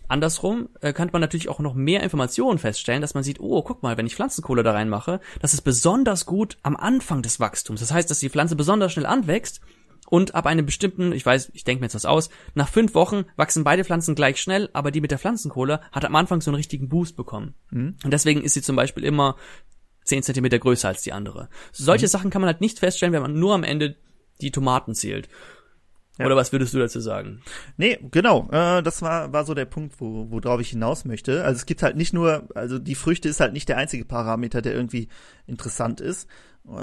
Andersrum äh, kann man natürlich auch noch mehr Informationen feststellen, dass man sieht, oh, guck mal, wenn ich Pflanzenkohle da reinmache, das ist besonders gut am Anfang des Wachstums. Das heißt, dass die Pflanze besonders schnell anwächst und ab einem bestimmten, ich weiß, ich denke mir jetzt was aus, nach fünf Wochen wachsen beide Pflanzen gleich schnell, aber die mit der Pflanzenkohle hat am Anfang so einen richtigen Boost bekommen. Mhm. Und deswegen ist sie zum Beispiel immer zehn Zentimeter größer als die andere. Solche mhm. Sachen kann man halt nicht feststellen, wenn man nur am Ende die Tomaten zählt. Ja. Oder was würdest du dazu sagen? Nee, genau. Äh, das war, war so der Punkt, wo, worauf ich hinaus möchte. Also es gibt halt nicht nur, also die Früchte ist halt nicht der einzige Parameter, der irgendwie interessant ist,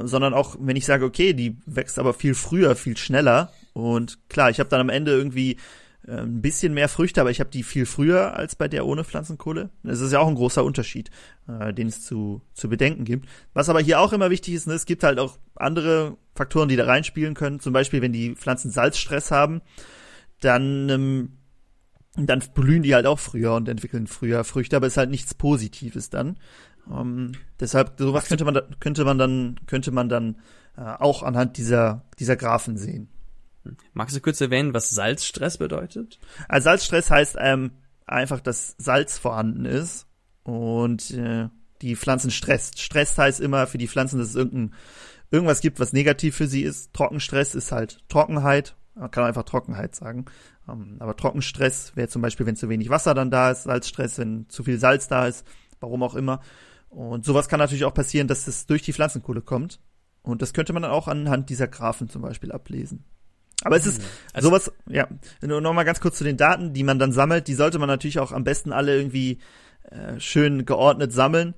sondern auch, wenn ich sage, okay, die wächst aber viel früher, viel schneller. Und klar, ich habe dann am Ende irgendwie äh, ein bisschen mehr Früchte, aber ich habe die viel früher als bei der ohne Pflanzenkohle. Das ist ja auch ein großer Unterschied, äh, den es zu, zu bedenken gibt. Was aber hier auch immer wichtig ist, ne, es gibt halt auch andere Faktoren, die da reinspielen können. Zum Beispiel, wenn die Pflanzen Salzstress haben, dann ähm, dann blühen die halt auch früher und entwickeln früher Früchte, aber es ist halt nichts Positives dann. Ähm, deshalb sowas könnte man da, könnte man dann könnte man dann äh, auch anhand dieser dieser Graphen sehen. Magst du kurz erwähnen, was Salzstress bedeutet? Also Salzstress heißt ähm, einfach, dass Salz vorhanden ist und äh, die Pflanzen stresst. Stress heißt immer für die Pflanzen, dass es irgendein, irgendwas gibt, was negativ für sie ist. Trockenstress ist halt Trockenheit. Man kann einfach Trockenheit sagen. Ähm, aber Trockenstress wäre zum Beispiel, wenn zu wenig Wasser dann da ist. Salzstress, wenn zu viel Salz da ist. Warum auch immer. Und sowas kann natürlich auch passieren, dass es durch die Pflanzenkohle kommt. Und das könnte man dann auch anhand dieser Graphen zum Beispiel ablesen. Aber es ist also, sowas, ja, nur noch mal ganz kurz zu den Daten, die man dann sammelt, die sollte man natürlich auch am besten alle irgendwie äh, schön geordnet sammeln,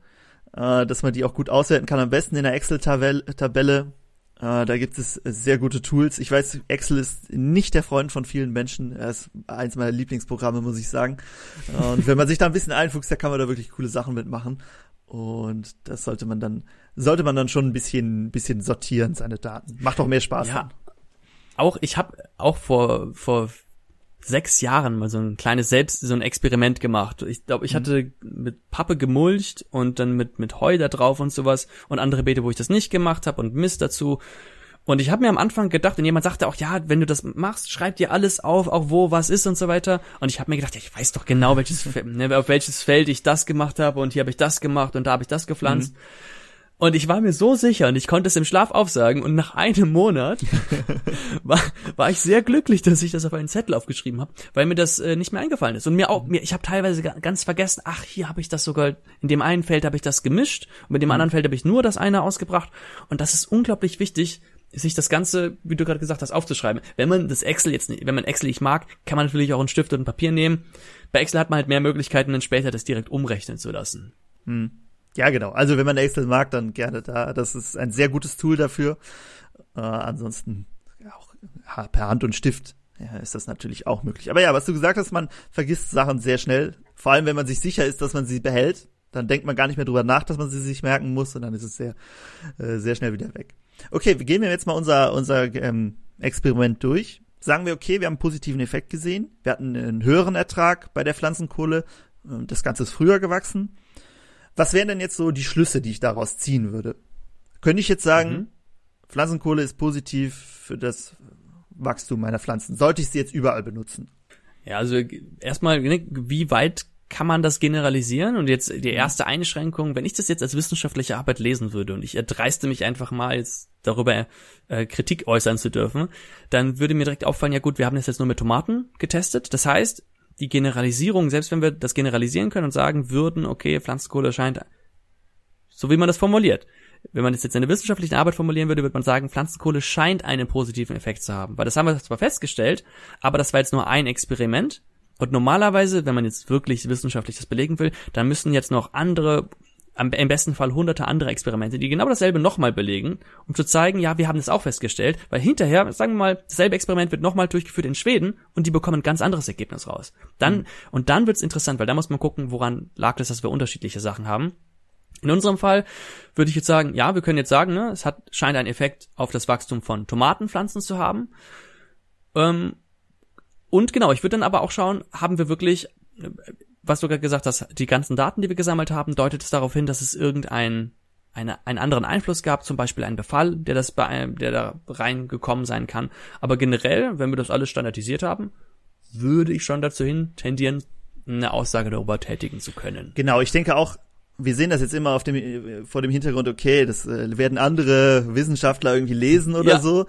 äh, dass man die auch gut auswerten kann. Am besten in der Excel-Tabelle. Äh, da gibt es sehr gute Tools. Ich weiß, Excel ist nicht der Freund von vielen Menschen. Er ist eins meiner Lieblingsprogramme, muss ich sagen. Und wenn man sich da ein bisschen einfuchst, da kann man da wirklich coole Sachen mitmachen. Und das sollte man dann, sollte man dann schon ein bisschen, bisschen sortieren, seine Daten. Macht auch mehr Spaß. Ja. Dann. Auch, ich habe auch vor, vor sechs Jahren mal so ein kleines Selbst, so ein Experiment gemacht. Ich glaube, ich mhm. hatte mit Pappe gemulcht und dann mit, mit Heu da drauf und sowas und andere Beete, wo ich das nicht gemacht habe und Mist dazu. Und ich habe mir am Anfang gedacht, und jemand sagte auch, ja, wenn du das machst, schreib dir alles auf, auch wo was ist und so weiter. Und ich habe mir gedacht, ja, ich weiß doch genau, welches, ne, auf welches Feld ich das gemacht habe und hier habe ich das gemacht und da habe ich das gepflanzt. Mhm. Und ich war mir so sicher und ich konnte es im Schlaf aufsagen und nach einem Monat *laughs* war, war ich sehr glücklich, dass ich das auf einen Zettel aufgeschrieben habe, weil mir das äh, nicht mehr eingefallen ist. Und mir auch, mir, ich habe teilweise ganz vergessen, ach, hier habe ich das sogar, in dem einen Feld habe ich das gemischt und mit dem anderen Feld habe ich nur das eine ausgebracht. Und das ist unglaublich wichtig, sich das Ganze, wie du gerade gesagt hast, aufzuschreiben. Wenn man das Excel jetzt nicht, wenn man Excel nicht mag, kann man natürlich auch einen Stift und ein Papier nehmen. Bei Excel hat man halt mehr Möglichkeiten, dann später das direkt umrechnen zu lassen. Hm. Ja, genau. Also wenn man Excel mag, dann gerne da. Das ist ein sehr gutes Tool dafür. Äh, ansonsten auch per Hand und Stift ja, ist das natürlich auch möglich. Aber ja, was du gesagt hast, man vergisst Sachen sehr schnell. Vor allem, wenn man sich sicher ist, dass man sie behält, dann denkt man gar nicht mehr drüber nach, dass man sie sich merken muss und dann ist es sehr, äh, sehr schnell wieder weg. Okay, gehen wir jetzt mal unser, unser ähm, Experiment durch. Sagen wir, okay, wir haben einen positiven Effekt gesehen. Wir hatten einen höheren Ertrag bei der Pflanzenkohle. Das Ganze ist früher gewachsen. Was wären denn jetzt so die Schlüsse, die ich daraus ziehen würde? Könnte ich jetzt sagen, mhm. Pflanzenkohle ist positiv für das Wachstum meiner Pflanzen. Sollte ich sie jetzt überall benutzen? Ja, also erstmal, ne, wie weit kann man das generalisieren? Und jetzt die erste Einschränkung, wenn ich das jetzt als wissenschaftliche Arbeit lesen würde und ich erdreiste mich einfach mal jetzt darüber äh, Kritik äußern zu dürfen, dann würde mir direkt auffallen, ja gut, wir haben das jetzt nur mit Tomaten getestet. Das heißt, die Generalisierung, selbst wenn wir das generalisieren können und sagen würden, okay, Pflanzenkohle scheint, so wie man das formuliert. Wenn man das jetzt in einer wissenschaftlichen Arbeit formulieren würde, würde man sagen, Pflanzenkohle scheint einen positiven Effekt zu haben. Weil das haben wir zwar festgestellt, aber das war jetzt nur ein Experiment. Und normalerweise, wenn man jetzt wirklich wissenschaftlich das belegen will, dann müssen jetzt noch andere am, im besten Fall hunderte andere Experimente, die genau dasselbe nochmal belegen, um zu zeigen, ja, wir haben das auch festgestellt, weil hinterher, sagen wir mal, dasselbe Experiment wird nochmal durchgeführt in Schweden und die bekommen ein ganz anderes Ergebnis raus. Dann, mhm. und dann wird's interessant, weil da muss man gucken, woran lag das, dass wir unterschiedliche Sachen haben. In unserem Fall würde ich jetzt sagen, ja, wir können jetzt sagen, ne, es hat, scheint einen Effekt auf das Wachstum von Tomatenpflanzen zu haben. Ähm, und genau, ich würde dann aber auch schauen, haben wir wirklich was du gerade gesagt hast, die ganzen Daten, die wir gesammelt haben, deutet es darauf hin, dass es irgendein eine, einen anderen Einfluss gab, zum Beispiel einen Befall, der das bei, der da reingekommen sein kann. Aber generell, wenn wir das alles standardisiert haben, würde ich schon dazu hin tendieren, eine Aussage darüber tätigen zu können. Genau, ich denke auch, wir sehen das jetzt immer auf dem, vor dem Hintergrund, okay, das äh, werden andere Wissenschaftler irgendwie lesen oder ja. so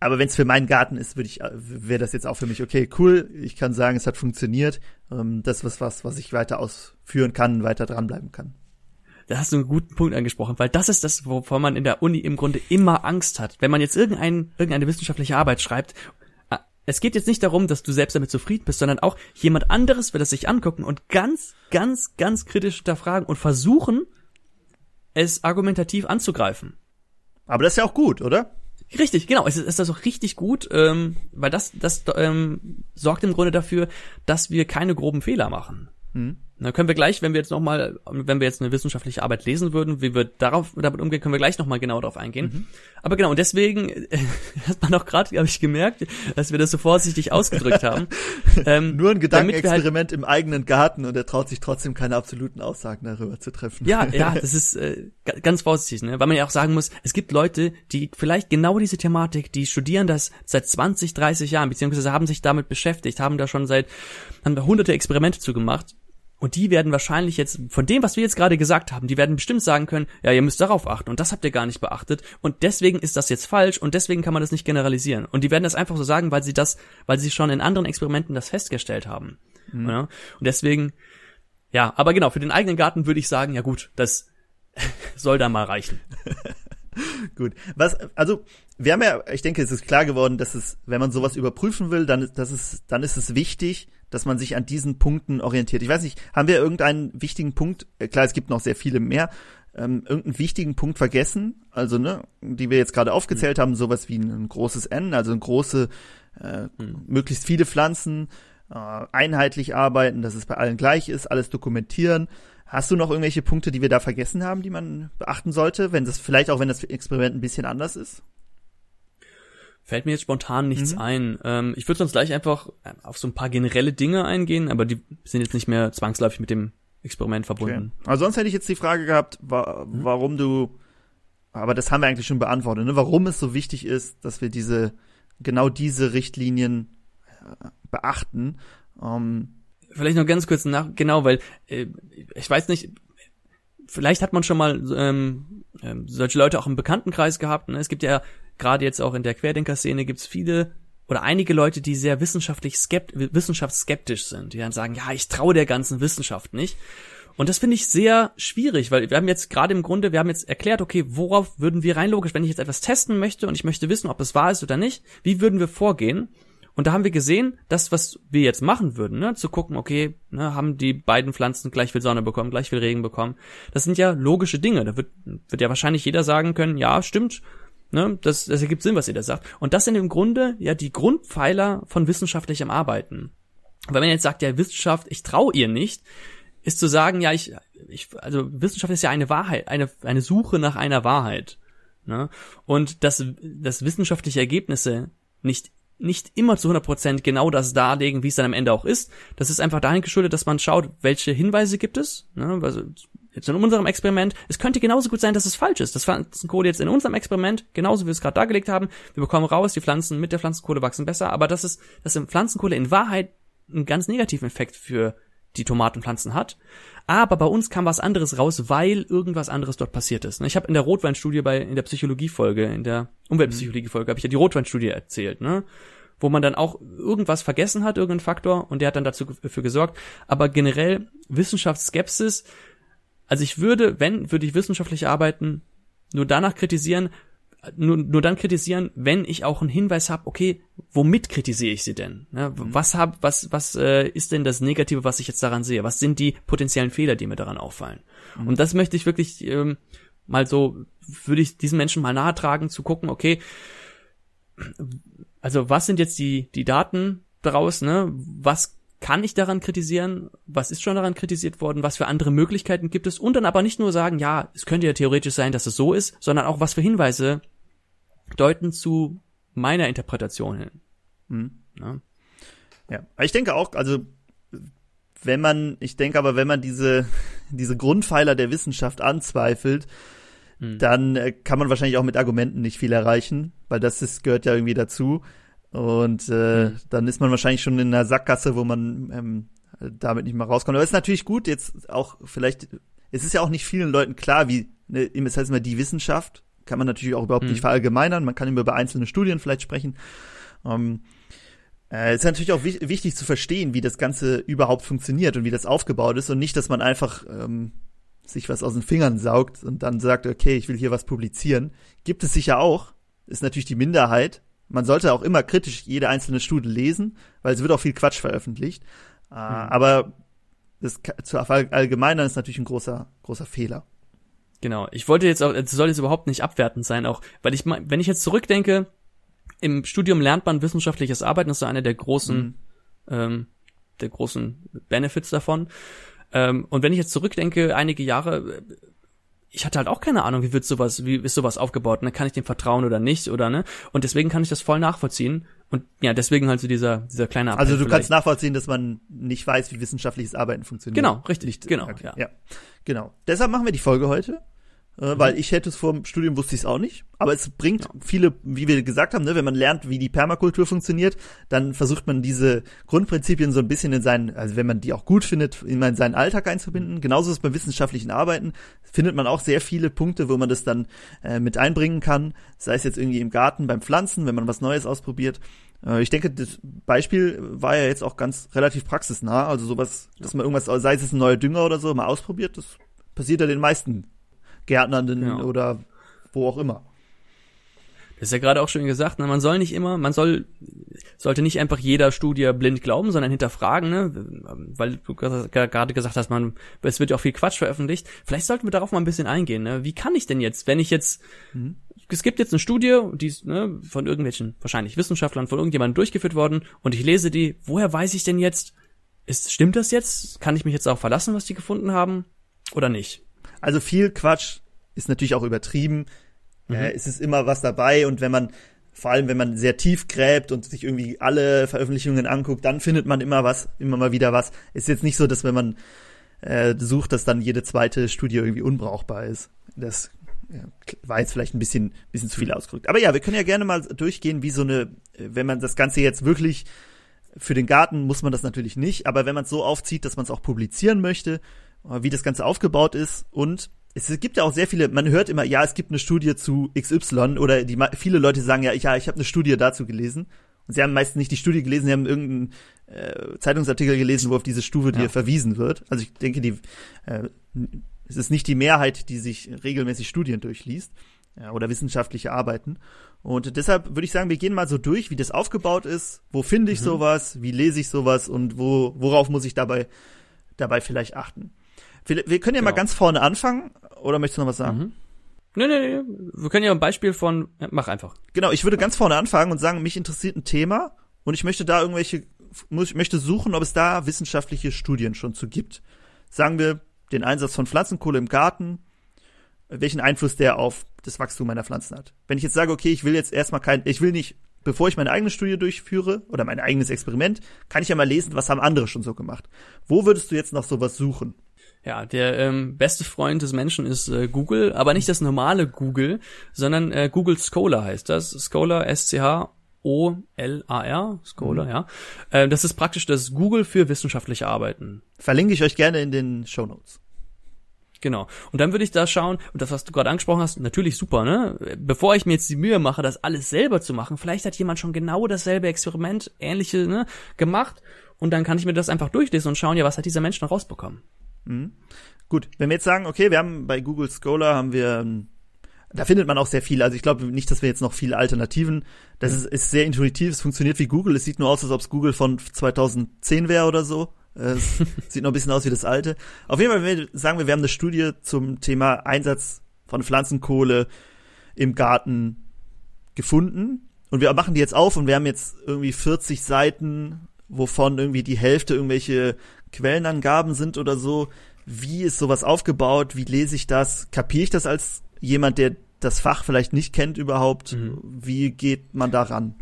aber wenn es für meinen Garten ist, würde ich, wäre das jetzt auch für mich okay, cool. Ich kann sagen, es hat funktioniert. Ähm, das ist was, was ich weiter ausführen kann, weiter dranbleiben kann. Da hast du einen guten Punkt angesprochen, weil das ist das, wovon man in der Uni im Grunde immer Angst hat. Wenn man jetzt irgendein, irgendeine wissenschaftliche Arbeit schreibt, äh, es geht jetzt nicht darum, dass du selbst damit zufrieden bist, sondern auch jemand anderes wird es sich angucken und ganz, ganz, ganz kritisch hinterfragen und versuchen, es argumentativ anzugreifen. Aber das ist ja auch gut, oder? Richtig, genau. Es ist, ist das auch richtig gut, ähm, weil das, das ähm, sorgt im Grunde dafür, dass wir keine groben Fehler machen. Mhm. Dann können wir gleich, wenn wir jetzt nochmal, wenn wir jetzt eine wissenschaftliche Arbeit lesen würden, wie wir darauf damit umgehen, können wir gleich nochmal genau darauf eingehen. Mhm. Aber genau, und deswegen *laughs* äh, hat man auch gerade, habe ich gemerkt, dass wir das so vorsichtig ausgedrückt haben. *laughs* Ähm, Nur ein halt Gedankenexperiment halt, im eigenen Garten und er traut sich trotzdem keine absoluten Aussagen darüber zu treffen. Ja, ja, *laughs* das ist äh, ganz vorsichtig, ne? weil man ja auch sagen muss, es gibt Leute, die vielleicht genau diese Thematik, die studieren das seit 20, 30 Jahren, beziehungsweise haben sich damit beschäftigt, haben da schon seit, haben da hunderte Experimente zugemacht und die werden wahrscheinlich jetzt, von dem, was wir jetzt gerade gesagt haben, die werden bestimmt sagen können, ja, ihr müsst darauf achten und das habt ihr gar nicht beachtet und deswegen ist das jetzt falsch und deswegen kann man das nicht generalisieren. Und die werden das einfach so sagen, weil sie das, weil sie schon in anderen Experimenten das festgestellt haben. Mhm. Ja? Und deswegen, ja, aber genau, für den eigenen Garten würde ich sagen, ja gut, das *laughs* soll da mal reichen. *laughs* Gut. Was, also, wir haben ja, ich denke, es ist klar geworden, dass es, wenn man sowas überprüfen will, dann, das ist, dann ist es wichtig, dass man sich an diesen Punkten orientiert. Ich weiß nicht, haben wir irgendeinen wichtigen Punkt, äh, klar, es gibt noch sehr viele mehr, ähm, irgendeinen wichtigen Punkt vergessen, also ne, die wir jetzt gerade aufgezählt mhm. haben, sowas wie ein großes N, also ein große, äh, mhm. möglichst viele Pflanzen, äh, einheitlich arbeiten, dass es bei allen gleich ist, alles dokumentieren. Hast du noch irgendwelche Punkte, die wir da vergessen haben, die man beachten sollte, wenn das vielleicht auch wenn das Experiment ein bisschen anders ist? Fällt mir jetzt spontan nichts mhm. ein. Ähm, ich würde sonst gleich einfach auf so ein paar generelle Dinge eingehen, aber die sind jetzt nicht mehr zwangsläufig mit dem Experiment verbunden. Okay. Also sonst hätte ich jetzt die Frage gehabt, wa mhm. warum du, aber das haben wir eigentlich schon beantwortet, ne? warum es so wichtig ist, dass wir diese, genau diese Richtlinien äh, beachten. Ähm, Vielleicht noch ganz kurz nach, genau, weil äh, ich weiß nicht, vielleicht hat man schon mal ähm, ähm, solche Leute auch im Bekanntenkreis gehabt. Ne? Es gibt ja gerade jetzt auch in der Querdenker-Szene gibt's viele oder einige Leute, die sehr wissenschaftlich skept wissenschaftsskeptisch sind, die dann sagen, ja, ich traue der ganzen Wissenschaft nicht. Und das finde ich sehr schwierig, weil wir haben jetzt gerade im Grunde, wir haben jetzt erklärt, okay, worauf würden wir rein logisch, wenn ich jetzt etwas testen möchte und ich möchte wissen, ob es wahr ist oder nicht, wie würden wir vorgehen? Und da haben wir gesehen, das, was wir jetzt machen würden, ne, zu gucken, okay, ne, haben die beiden Pflanzen gleich viel Sonne bekommen, gleich viel Regen bekommen. Das sind ja logische Dinge. Da wird, wird ja wahrscheinlich jeder sagen können, ja, stimmt, ne, das, das ergibt Sinn, was ihr da sagt. Und das sind im Grunde ja die Grundpfeiler von wissenschaftlichem Arbeiten. Weil wenn man jetzt sagt, ja, Wissenschaft, ich traue ihr nicht, ist zu sagen, ja, ich, ich, also Wissenschaft ist ja eine Wahrheit, eine, eine Suche nach einer Wahrheit. Ne? Und dass, dass wissenschaftliche Ergebnisse nicht nicht immer zu 100% genau das darlegen, wie es dann am Ende auch ist. Das ist einfach dahin geschuldet, dass man schaut, welche Hinweise gibt es. Ne? Also jetzt in unserem Experiment, es könnte genauso gut sein, dass es falsch ist. Das Pflanzenkohle jetzt in unserem Experiment, genauso wie wir es gerade dargelegt haben, wir bekommen raus, die Pflanzen mit der Pflanzenkohle wachsen besser, aber das ist, dass im Pflanzenkohle in Wahrheit einen ganz negativen Effekt für die Tomatenpflanzen hat. Aber bei uns kam was anderes raus, weil irgendwas anderes dort passiert ist. Ich habe in der Rotweinstudie bei in der Psychologiefolge, in der Umweltpsychologiefolge, habe ich ja die Rotweinstudie erzählt, ne? Wo man dann auch irgendwas vergessen hat, irgendein Faktor, und der hat dann dazu für gesorgt. Aber generell Wissenschaftsskepsis, also ich würde, wenn, würde ich wissenschaftlich arbeiten, nur danach kritisieren, nur, nur dann kritisieren, wenn ich auch einen Hinweis habe, okay, womit kritisiere ich sie denn? Ja, mhm. was hab, was, was äh, ist denn das Negative, was ich jetzt daran sehe? Was sind die potenziellen Fehler, die mir daran auffallen? Mhm. Und das möchte ich wirklich ähm, mal so, würde ich diesen Menschen mal nahe tragen, zu gucken, okay, also was sind jetzt die, die Daten daraus, ne? Was kann ich daran kritisieren? Was ist schon daran kritisiert worden? Was für andere Möglichkeiten gibt es? Und dann aber nicht nur sagen, ja, es könnte ja theoretisch sein, dass es so ist, sondern auch was für Hinweise deuten zu meiner Interpretation hin. Hm. Ja. ja, ich denke auch, also wenn man, ich denke aber, wenn man diese, *laughs* diese Grundpfeiler der Wissenschaft anzweifelt, hm. dann äh, kann man wahrscheinlich auch mit Argumenten nicht viel erreichen, weil das ist, gehört ja irgendwie dazu. Und äh, mhm. dann ist man wahrscheinlich schon in einer Sackgasse, wo man ähm, damit nicht mehr rauskommt. Aber es ist natürlich gut, jetzt auch vielleicht, es ist ja auch nicht vielen Leuten klar, wie, ne, das heißt immer die Wissenschaft, kann man natürlich auch überhaupt mhm. nicht verallgemeinern, man kann immer über einzelne Studien vielleicht sprechen. Ähm, äh, es ist natürlich auch wichtig zu verstehen, wie das Ganze überhaupt funktioniert und wie das aufgebaut ist und nicht, dass man einfach ähm, sich was aus den Fingern saugt und dann sagt, okay, ich will hier was publizieren. Gibt es sicher auch, ist natürlich die Minderheit, man sollte auch immer kritisch jede einzelne Studie lesen, weil es wird auch viel Quatsch veröffentlicht. Äh, mhm. Aber das zu allgemeinern ist natürlich ein großer, großer Fehler. Genau. Ich wollte jetzt auch, es soll jetzt überhaupt nicht abwertend sein, auch, weil ich, wenn ich jetzt zurückdenke, im Studium lernt man wissenschaftliches Arbeiten, das ist so einer der großen, mhm. ähm, der großen Benefits davon. Ähm, und wenn ich jetzt zurückdenke, einige Jahre, ich hatte halt auch keine Ahnung, wie wird sowas, wie ist sowas aufgebaut, ne? Kann ich dem vertrauen oder nicht, oder ne? Und deswegen kann ich das voll nachvollziehen. Und ja, deswegen halt so dieser, dieser kleine Appell Also du vielleicht. kannst nachvollziehen, dass man nicht weiß, wie wissenschaftliches Arbeiten funktioniert. Genau, richtig, nicht, genau, okay, ja. ja. Genau. Deshalb machen wir die Folge heute mhm. weil ich hätte es vor dem Studium wusste ich es auch nicht. Aber es bringt ja. viele, wie wir gesagt haben, ne, wenn man lernt, wie die Permakultur funktioniert, dann versucht man diese Grundprinzipien so ein bisschen in seinen, also wenn man die auch gut findet, in seinen Alltag einzubinden. Mhm. Genauso ist es beim wissenschaftlichen Arbeiten, findet man auch sehr viele Punkte, wo man das dann äh, mit einbringen kann. Sei es jetzt irgendwie im Garten, beim Pflanzen, wenn man was Neues ausprobiert. Äh, ich denke, das Beispiel war ja jetzt auch ganz relativ praxisnah. Also sowas, dass man irgendwas, sei es ein neuer Dünger oder so, mal ausprobiert, das passiert ja den meisten Gärtnernden ja. oder wo auch immer. Das ist ja gerade auch schön gesagt, ne? man soll nicht immer, man soll, sollte nicht einfach jeder Studie blind glauben, sondern hinterfragen, ne? weil du gerade gesagt hast, man, es wird ja auch viel Quatsch veröffentlicht. Vielleicht sollten wir darauf mal ein bisschen eingehen. Ne? Wie kann ich denn jetzt, wenn ich jetzt, mhm. es gibt jetzt eine Studie, die ist ne, von irgendwelchen, wahrscheinlich Wissenschaftlern, von irgendjemandem durchgeführt worden und ich lese die, woher weiß ich denn jetzt, ist, stimmt das jetzt? Kann ich mich jetzt auch verlassen, was die gefunden haben oder nicht? Also viel Quatsch ist natürlich auch übertrieben. Mhm. Äh, es ist immer was dabei und wenn man vor allem wenn man sehr tief gräbt und sich irgendwie alle Veröffentlichungen anguckt, dann findet man immer was, immer mal wieder was. Ist jetzt nicht so, dass wenn man äh, sucht, dass dann jede zweite Studie irgendwie unbrauchbar ist. Das ja, war jetzt vielleicht ein bisschen, bisschen zu viel ausgedrückt. Aber ja, wir können ja gerne mal durchgehen, wie so eine, wenn man das Ganze jetzt wirklich für den Garten muss man das natürlich nicht, aber wenn man es so aufzieht, dass man es auch publizieren möchte, wie das Ganze aufgebaut ist und es gibt ja auch sehr viele, man hört immer, ja, es gibt eine Studie zu XY oder die viele Leute sagen ja, ich, ja, ich habe eine Studie dazu gelesen. Und sie haben meistens nicht die Studie gelesen, sie haben irgendeinen äh, Zeitungsartikel gelesen, wo auf diese Studie ja. verwiesen wird. Also ich denke, die äh, es ist nicht die Mehrheit, die sich regelmäßig Studien durchliest ja, oder wissenschaftliche Arbeiten. Und deshalb würde ich sagen, wir gehen mal so durch, wie das aufgebaut ist, wo finde ich mhm. sowas, wie lese ich sowas und wo, worauf muss ich dabei, dabei vielleicht achten. Wir, wir können ja genau. mal ganz vorne anfangen, oder möchtest du noch was sagen? Mhm. Nee, nee, nee. Wir können ja ein Beispiel von, ja, mach einfach. Genau, ich würde ganz vorne anfangen und sagen, mich interessiert ein Thema und ich möchte da irgendwelche, muss, ich möchte suchen, ob es da wissenschaftliche Studien schon zu gibt. Sagen wir, den Einsatz von Pflanzenkohle im Garten, welchen Einfluss der auf das Wachstum meiner Pflanzen hat. Wenn ich jetzt sage, okay, ich will jetzt erstmal kein, ich will nicht, bevor ich meine eigene Studie durchführe oder mein eigenes Experiment, kann ich ja mal lesen, was haben andere schon so gemacht. Wo würdest du jetzt noch sowas suchen? Ja, der ähm, beste Freund des Menschen ist äh, Google, aber nicht das normale Google, sondern äh, Google Scholar heißt das. Scholar, S-C-H O-L-A-R, Scholar, mhm. ja. Äh, das ist praktisch das Google für wissenschaftliche Arbeiten. Verlinke ich euch gerne in den Show Notes. Genau. Und dann würde ich da schauen, und das, was du gerade angesprochen hast, natürlich super, ne? Bevor ich mir jetzt die Mühe mache, das alles selber zu machen, vielleicht hat jemand schon genau dasselbe Experiment, ähnliche, ne, gemacht, und dann kann ich mir das einfach durchlesen und schauen, ja, was hat dieser Mensch noch rausbekommen. Mhm. Gut, wenn wir jetzt sagen, okay, wir haben bei Google Scholar haben wir da findet man auch sehr viel. Also ich glaube nicht, dass wir jetzt noch viele Alternativen. Das ist, ist sehr intuitiv. Es funktioniert wie Google. Es sieht nur aus, als ob es Google von 2010 wäre oder so. Es *laughs* sieht noch ein bisschen aus wie das alte. Auf jeden Fall, wenn wir sagen wir, wir haben eine Studie zum Thema Einsatz von Pflanzenkohle im Garten gefunden und wir machen die jetzt auf und wir haben jetzt irgendwie 40 Seiten, wovon irgendwie die Hälfte irgendwelche Quellenangaben sind oder so. Wie ist sowas aufgebaut? Wie lese ich das? Kapiere ich das als jemand, der das Fach vielleicht nicht kennt überhaupt? Mhm. Wie geht man daran?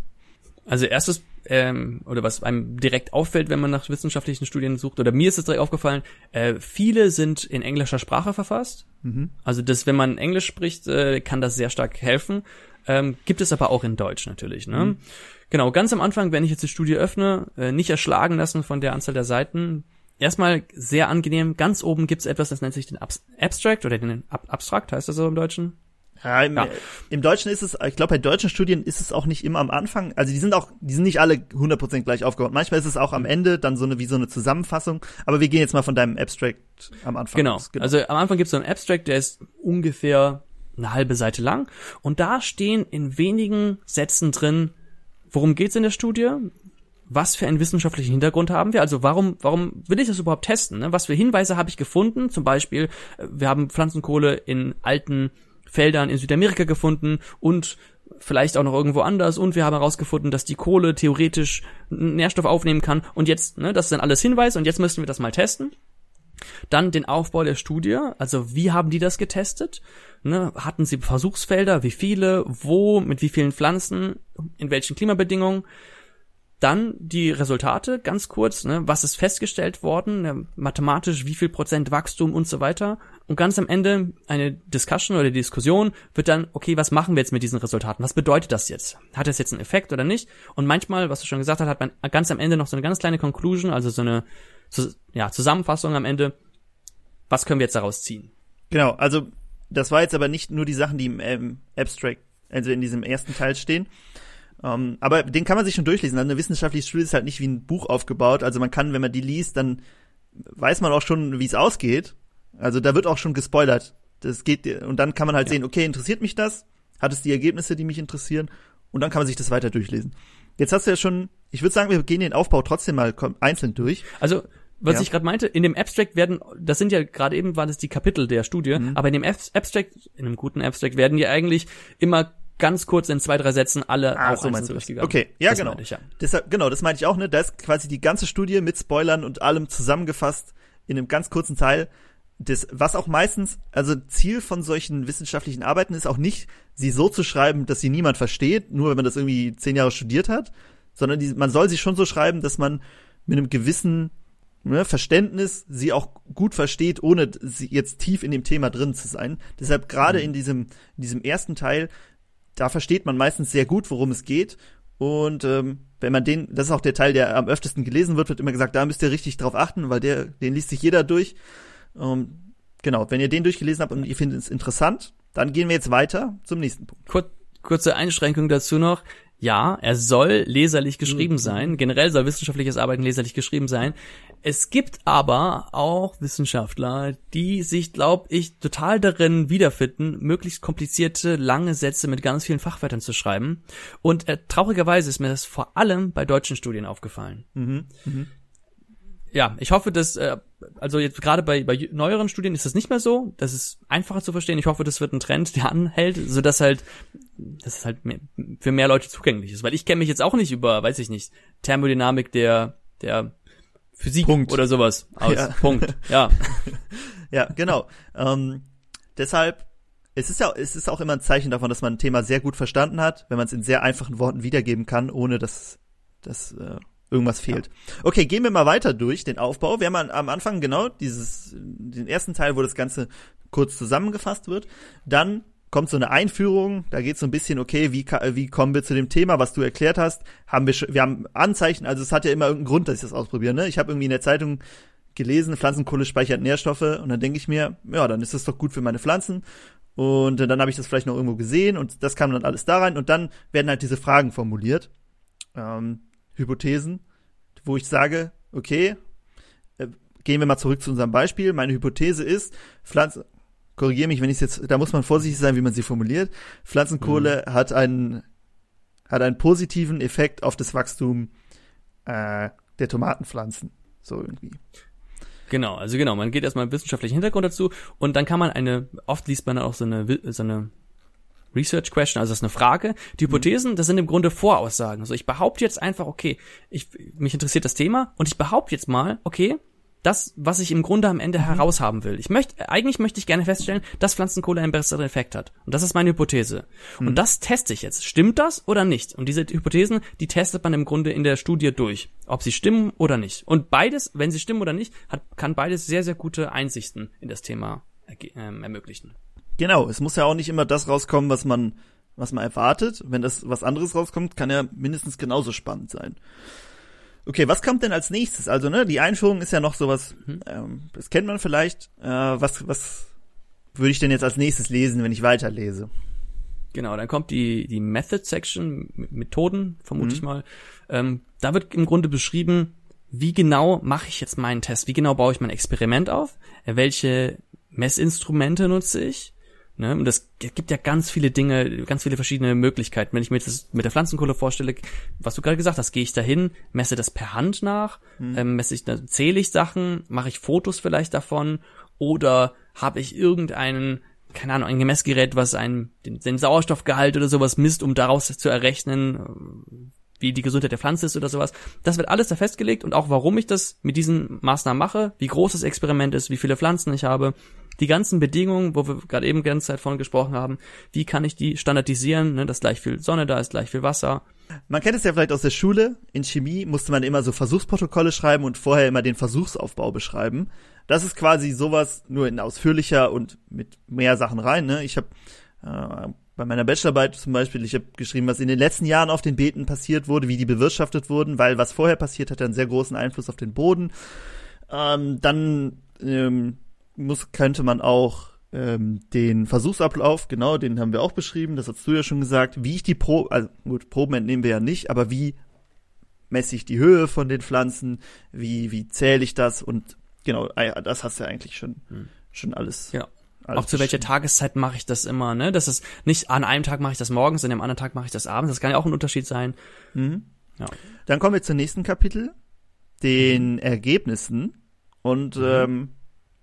Also erstes ähm, oder was einem direkt auffällt, wenn man nach wissenschaftlichen Studien sucht, oder mir ist es direkt aufgefallen, äh, viele sind in englischer Sprache verfasst. Mhm. Also das, wenn man Englisch spricht, äh, kann das sehr stark helfen. Ähm, gibt es aber auch in Deutsch natürlich. Ne? Mhm. Genau, ganz am Anfang, wenn ich jetzt die Studie öffne, äh, nicht erschlagen lassen von der Anzahl der Seiten. Erstmal sehr angenehm. Ganz oben gibt's etwas, das nennt sich den Abstract oder den Ab Abstrakt, heißt das so im Deutschen? Ja, im, ja. im Deutschen ist es, ich glaube, bei deutschen Studien ist es auch nicht immer am Anfang. Also die sind auch, die sind nicht alle 100% gleich aufgebaut. Manchmal ist es auch am Ende dann so eine, wie so eine Zusammenfassung. Aber wir gehen jetzt mal von deinem Abstract am Anfang genau. aus. Genau. Also am Anfang gibt es so einen Abstract, der ist ungefähr eine halbe Seite lang. Und da stehen in wenigen Sätzen drin, worum geht's in der Studie? Was für einen wissenschaftlichen Hintergrund haben wir? Also warum, warum will ich das überhaupt testen? Ne? Was für Hinweise habe ich gefunden? Zum Beispiel, äh, wir haben Pflanzenkohle in alten Feldern in Südamerika gefunden und vielleicht auch noch irgendwo anders und wir haben herausgefunden, dass die Kohle theoretisch Nährstoff aufnehmen kann und jetzt, ne, das sind alles Hinweise und jetzt müssen wir das mal testen. Dann den Aufbau der Studie, also wie haben die das getestet? Ne, hatten sie Versuchsfelder, wie viele, wo, mit wie vielen Pflanzen, in welchen Klimabedingungen? Dann die Resultate, ganz kurz, ne, was ist festgestellt worden, ne, mathematisch, wie viel Prozent Wachstum und so weiter. Und ganz am Ende eine Discussion oder Diskussion wird dann, okay, was machen wir jetzt mit diesen Resultaten? Was bedeutet das jetzt? Hat das jetzt einen Effekt oder nicht? Und manchmal, was du schon gesagt hast, hat man ganz am Ende noch so eine ganz kleine Conclusion, also so eine ja, Zusammenfassung am Ende. Was können wir jetzt daraus ziehen? Genau, also das war jetzt aber nicht nur die Sachen, die im ähm, Abstract, also in diesem ersten Teil stehen, um, ähm, aber den kann man sich schon durchlesen. Also eine wissenschaftliche Studie ist halt nicht wie ein Buch aufgebaut. Also man kann, wenn man die liest, dann weiß man auch schon, wie es ausgeht. Also da wird auch schon gespoilert. Das geht und dann kann man halt ja. sehen, okay, interessiert mich das? Hat es die Ergebnisse, die mich interessieren? Und dann kann man sich das weiter durchlesen. Jetzt hast du ja schon, ich würde sagen, wir gehen den Aufbau trotzdem mal einzeln durch. Also was ja. ich gerade meinte, in dem Abstract werden, das sind ja gerade eben waren das die Kapitel der Studie, mhm. aber in dem Abstract, in einem guten Abstract werden ja eigentlich immer ganz kurz in zwei, drei Sätzen alle ah, auch so du durchgegangen. Okay, ja, das genau. Ich, ja. Deshalb, genau, das meinte ich auch, ne? Da ist quasi die ganze Studie mit Spoilern und allem zusammengefasst in einem ganz kurzen Teil. Das, was auch meistens, also Ziel von solchen wissenschaftlichen Arbeiten ist auch nicht, sie so zu schreiben, dass sie niemand versteht, nur wenn man das irgendwie zehn Jahre studiert hat, sondern die, man soll sie schon so schreiben, dass man mit einem gewissen ne, Verständnis sie auch gut versteht, ohne sie jetzt tief in dem Thema drin zu sein. Deshalb gerade mhm. in diesem, in diesem ersten Teil da versteht man meistens sehr gut, worum es geht. Und ähm, wenn man den, das ist auch der Teil, der am öftesten gelesen wird, wird immer gesagt, da müsst ihr richtig drauf achten, weil der, den liest sich jeder durch. Ähm, genau, wenn ihr den durchgelesen habt und ihr findet es interessant, dann gehen wir jetzt weiter zum nächsten Punkt. Kur kurze Einschränkung dazu noch. Ja, er soll leserlich geschrieben mhm. sein. Generell soll wissenschaftliches Arbeiten leserlich geschrieben sein. Es gibt aber auch Wissenschaftler, die sich, glaube ich, total darin wiederfinden, möglichst komplizierte, lange Sätze mit ganz vielen Fachwörtern zu schreiben. Und äh, traurigerweise ist mir das vor allem bei deutschen Studien aufgefallen. Mhm. Mhm ja, ich hoffe, dass, äh, also jetzt gerade bei, bei neueren Studien ist das nicht mehr so. Das ist einfacher zu verstehen. Ich hoffe, das wird ein Trend, der anhält, so dass halt, dass es halt mehr, für mehr Leute zugänglich ist. Weil ich kenne mich jetzt auch nicht über, weiß ich nicht, Thermodynamik der, der Physik Punkt. oder sowas aus. Ja. Punkt. Ja. *laughs* ja, genau. Ähm, deshalb, es ist ja, es ist auch immer ein Zeichen davon, dass man ein Thema sehr gut verstanden hat, wenn man es in sehr einfachen Worten wiedergeben kann, ohne dass, dass äh, Irgendwas fehlt. Ja. Okay, gehen wir mal weiter durch den Aufbau. Wir haben am Anfang genau dieses, den ersten Teil, wo das Ganze kurz zusammengefasst wird. Dann kommt so eine Einführung, da geht so ein bisschen, okay, wie, wie kommen wir zu dem Thema, was du erklärt hast, haben wir wir haben Anzeichen, also es hat ja immer irgendeinen Grund, dass ich das ausprobiere, ne? Ich habe irgendwie in der Zeitung gelesen, Pflanzenkohle speichert Nährstoffe und dann denke ich mir, ja, dann ist das doch gut für meine Pflanzen und dann habe ich das vielleicht noch irgendwo gesehen und das kam dann alles da rein und dann werden halt diese Fragen formuliert. Ähm, Hypothesen, wo ich sage, okay, äh, gehen wir mal zurück zu unserem Beispiel. Meine Hypothese ist, Pflanzen, korrigiere mich, wenn ich jetzt, da muss man vorsichtig sein, wie man sie formuliert. Pflanzenkohle mhm. hat einen, hat einen positiven Effekt auf das Wachstum äh, der Tomatenpflanzen. So irgendwie. Genau, also genau, man geht erstmal einen wissenschaftlichen Hintergrund dazu und dann kann man eine, oft liest man dann auch so eine, so eine Research Question, also das ist eine Frage. Die Hypothesen, das sind im Grunde Voraussagen. Also ich behaupte jetzt einfach, okay, ich, mich interessiert das Thema und ich behaupte jetzt mal, okay, das, was ich im Grunde am Ende mhm. heraushaben will. Ich möchte, eigentlich möchte ich gerne feststellen, dass Pflanzenkohle einen besseren Effekt hat. Und das ist meine Hypothese. Mhm. Und das teste ich jetzt. Stimmt das oder nicht? Und diese Hypothesen, die testet man im Grunde in der Studie durch, ob sie stimmen oder nicht. Und beides, wenn sie stimmen oder nicht, hat, kann beides sehr, sehr gute Einsichten in das Thema äh, ermöglichen. Genau, es muss ja auch nicht immer das rauskommen, was man, was man erwartet. Wenn das was anderes rauskommt, kann ja mindestens genauso spannend sein. Okay, was kommt denn als nächstes? Also, ne, die Einführung ist ja noch sowas, mhm. ähm, das kennt man vielleicht. Äh, was, was würde ich denn jetzt als nächstes lesen, wenn ich weiterlese? Genau, dann kommt die, die Method Section, Methoden, vermute mhm. ich mal. Ähm, da wird im Grunde beschrieben, wie genau mache ich jetzt meinen Test? Wie genau baue ich mein Experiment auf? Welche Messinstrumente nutze ich? Ne? Und das gibt ja ganz viele Dinge, ganz viele verschiedene Möglichkeiten. Wenn ich mir das mit der Pflanzenkohle vorstelle, was du gerade gesagt hast, gehe ich dahin, messe das per Hand nach, mhm. ähm, messe ich, zähle ich Sachen, mache ich Fotos vielleicht davon oder habe ich irgendeinen, keine Ahnung, ein Gemessgerät, was einen, den, den Sauerstoffgehalt oder sowas misst, um daraus zu errechnen, wie die Gesundheit der Pflanze ist oder sowas. Das wird alles da festgelegt und auch warum ich das mit diesen Maßnahmen mache, wie groß das Experiment ist, wie viele Pflanzen ich habe die ganzen Bedingungen, wo wir gerade eben ganz Zeit von gesprochen haben, wie kann ich die standardisieren, ne, dass gleich viel Sonne da ist, gleich viel Wasser. Man kennt es ja vielleicht aus der Schule. In Chemie musste man immer so Versuchsprotokolle schreiben und vorher immer den Versuchsaufbau beschreiben. Das ist quasi sowas nur in ausführlicher und mit mehr Sachen rein. Ne? Ich habe äh, bei meiner Bachelorarbeit zum Beispiel, ich habe geschrieben, was in den letzten Jahren auf den Beeten passiert wurde, wie die bewirtschaftet wurden, weil was vorher passiert hat, einen sehr großen Einfluss auf den Boden. Ähm, dann ähm, muss, könnte man auch ähm, den Versuchsablauf, genau, den haben wir auch beschrieben, das hast du ja schon gesagt, wie ich die Probe, also gut, Proben entnehmen wir ja nicht, aber wie messe ich die Höhe von den Pflanzen, wie, wie zähle ich das und genau, ah das hast du ja eigentlich schon, hm. schon alles. Ja. Alles auch zu welcher Tageszeit mache ich das immer, ne? Das ist nicht an einem Tag mache ich das morgens, an dem anderen Tag mache ich das abends. Das kann ja auch ein Unterschied sein. Mhm. Ja. Dann kommen wir zum nächsten Kapitel, den mhm. Ergebnissen. Und mhm. ähm,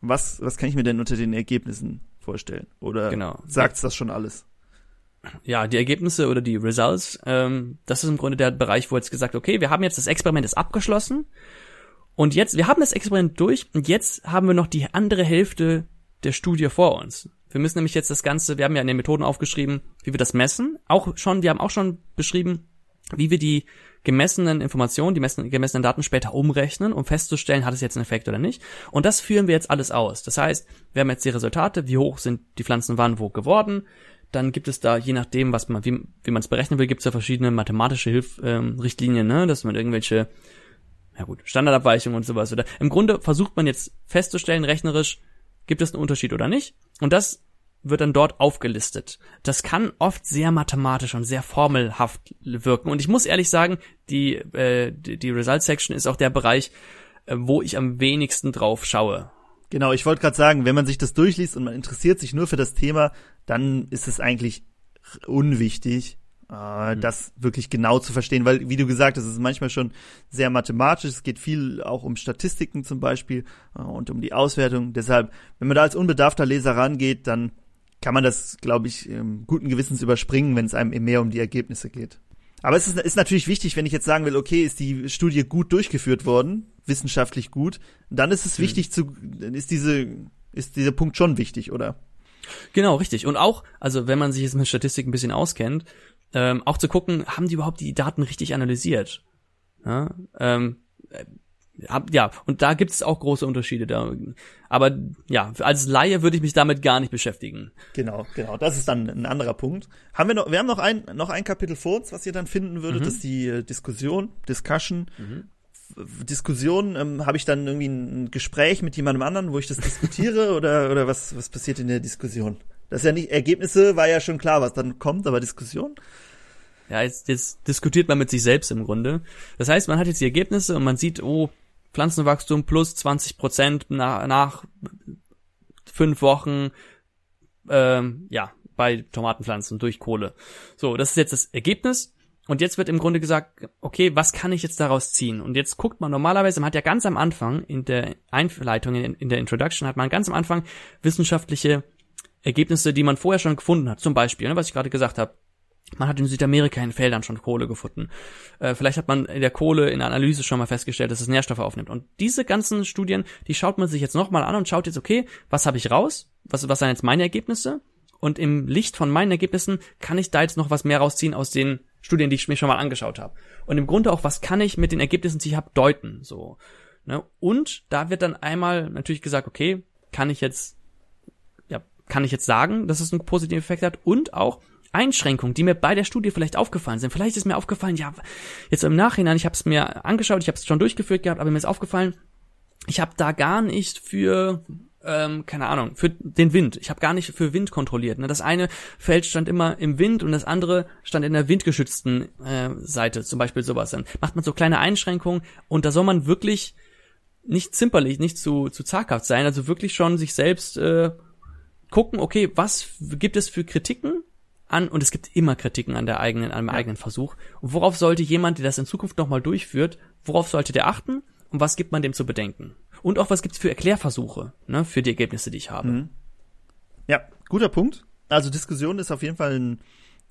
was, was kann ich mir denn unter den Ergebnissen vorstellen? Oder genau. sagt's das schon alles? Ja, die Ergebnisse oder die Results, ähm, das ist im Grunde der Bereich, wo jetzt gesagt, okay, wir haben jetzt das Experiment ist abgeschlossen und jetzt, wir haben das Experiment durch und jetzt haben wir noch die andere Hälfte der Studie vor uns. Wir müssen nämlich jetzt das Ganze, wir haben ja in den Methoden aufgeschrieben, wie wir das messen. Auch schon, wir haben auch schon beschrieben, wie wir die gemessenen Informationen, die gemessenen Daten später umrechnen, um festzustellen, hat es jetzt einen Effekt oder nicht. Und das führen wir jetzt alles aus. Das heißt, wir haben jetzt die Resultate, wie hoch sind die Pflanzen wann wo geworden. Dann gibt es da, je nachdem, was man, wie, wie man es berechnen will, gibt es da verschiedene mathematische Hilf, ähm, Richtlinien, ne, dass man irgendwelche, ja gut, Standardabweichungen und sowas. Oder im Grunde versucht man jetzt festzustellen, rechnerisch, gibt es einen Unterschied oder nicht. Und das wird dann dort aufgelistet. Das kann oft sehr mathematisch und sehr formelhaft wirken. Und ich muss ehrlich sagen, die, äh, die, die Result Section ist auch der Bereich, äh, wo ich am wenigsten drauf schaue. Genau, ich wollte gerade sagen, wenn man sich das durchliest und man interessiert sich nur für das Thema, dann ist es eigentlich unwichtig, äh, mhm. das wirklich genau zu verstehen, weil, wie du gesagt hast, es ist manchmal schon sehr mathematisch, es geht viel auch um Statistiken zum Beispiel äh, und um die Auswertung. Deshalb, wenn man da als unbedarfter Leser rangeht, dann kann man das, glaube ich, guten Gewissens überspringen, wenn es einem mehr um die Ergebnisse geht. Aber es ist, ist natürlich wichtig, wenn ich jetzt sagen will, okay, ist die Studie gut durchgeführt worden, wissenschaftlich gut, dann ist es mhm. wichtig zu, ist diese, ist dieser Punkt schon wichtig, oder? Genau, richtig. Und auch, also wenn man sich jetzt mit Statistik ein bisschen auskennt, ähm, auch zu gucken, haben die überhaupt die Daten richtig analysiert? Ja, ähm, ja, und da gibt es auch große Unterschiede da. Aber ja, als Laie würde ich mich damit gar nicht beschäftigen. Genau, genau. Das ist dann ein anderer Punkt. Haben wir noch, wir haben noch ein, noch ein Kapitel vor uns, was ihr dann finden würdet, mhm. das ist die äh, Diskussion, Discussion. Mhm. Diskussion, ähm, habe ich dann irgendwie ein Gespräch mit jemandem anderen, wo ich das diskutiere *laughs* oder, oder was, was passiert in der Diskussion? Das ist ja nicht, Ergebnisse war ja schon klar, was dann kommt, aber Diskussion? Ja, jetzt, jetzt diskutiert man mit sich selbst im Grunde. Das heißt, man hat jetzt die Ergebnisse und man sieht, oh, Pflanzenwachstum plus 20 Prozent nach, nach fünf Wochen, ähm, ja, bei Tomatenpflanzen durch Kohle. So, das ist jetzt das Ergebnis. Und jetzt wird im Grunde gesagt, okay, was kann ich jetzt daraus ziehen? Und jetzt guckt man normalerweise, man hat ja ganz am Anfang in der Einleitung, in, der Introduction, hat man ganz am Anfang wissenschaftliche Ergebnisse, die man vorher schon gefunden hat. Zum Beispiel, ne, was ich gerade gesagt habe, man hat in Südamerika in Feldern schon Kohle gefunden. Äh, vielleicht hat man in der Kohle in der Analyse schon mal festgestellt, dass es Nährstoffe aufnimmt. Und diese ganzen Studien, die schaut man sich jetzt nochmal an und schaut jetzt, okay, was habe ich raus? Was, was sind jetzt meine Ergebnisse? Und im Licht von meinen Ergebnissen kann ich da jetzt noch was mehr rausziehen aus den Studien, die ich mir schon mal angeschaut habe. Und im Grunde auch, was kann ich mit den Ergebnissen, die ich habe, deuten? So. Ne? Und da wird dann einmal natürlich gesagt, okay, kann ich jetzt, ja, kann ich jetzt sagen, dass es einen positiven Effekt hat und auch, Einschränkungen, die mir bei der Studie vielleicht aufgefallen sind. Vielleicht ist mir aufgefallen, ja, jetzt im Nachhinein, ich habe es mir angeschaut, ich habe es schon durchgeführt gehabt, aber mir ist aufgefallen, ich habe da gar nicht für ähm, keine Ahnung, für den Wind. Ich habe gar nicht für Wind kontrolliert. Ne? Das eine Feld stand immer im Wind und das andere stand in der windgeschützten äh, Seite, zum Beispiel sowas. Dann macht man so kleine Einschränkungen und da soll man wirklich nicht zimperlich, nicht zu, zu zaghaft sein, also wirklich schon sich selbst äh, gucken, okay, was gibt es für Kritiken an und es gibt immer Kritiken an der eigenen, an dem ja. eigenen Versuch. Und worauf sollte jemand, der das in Zukunft nochmal durchführt, worauf sollte der achten und was gibt man dem zu bedenken? Und auch was gibt's für Erklärversuche, ne, für die Ergebnisse, die ich habe. Mhm. Ja, guter Punkt. Also Diskussion ist auf jeden Fall ein,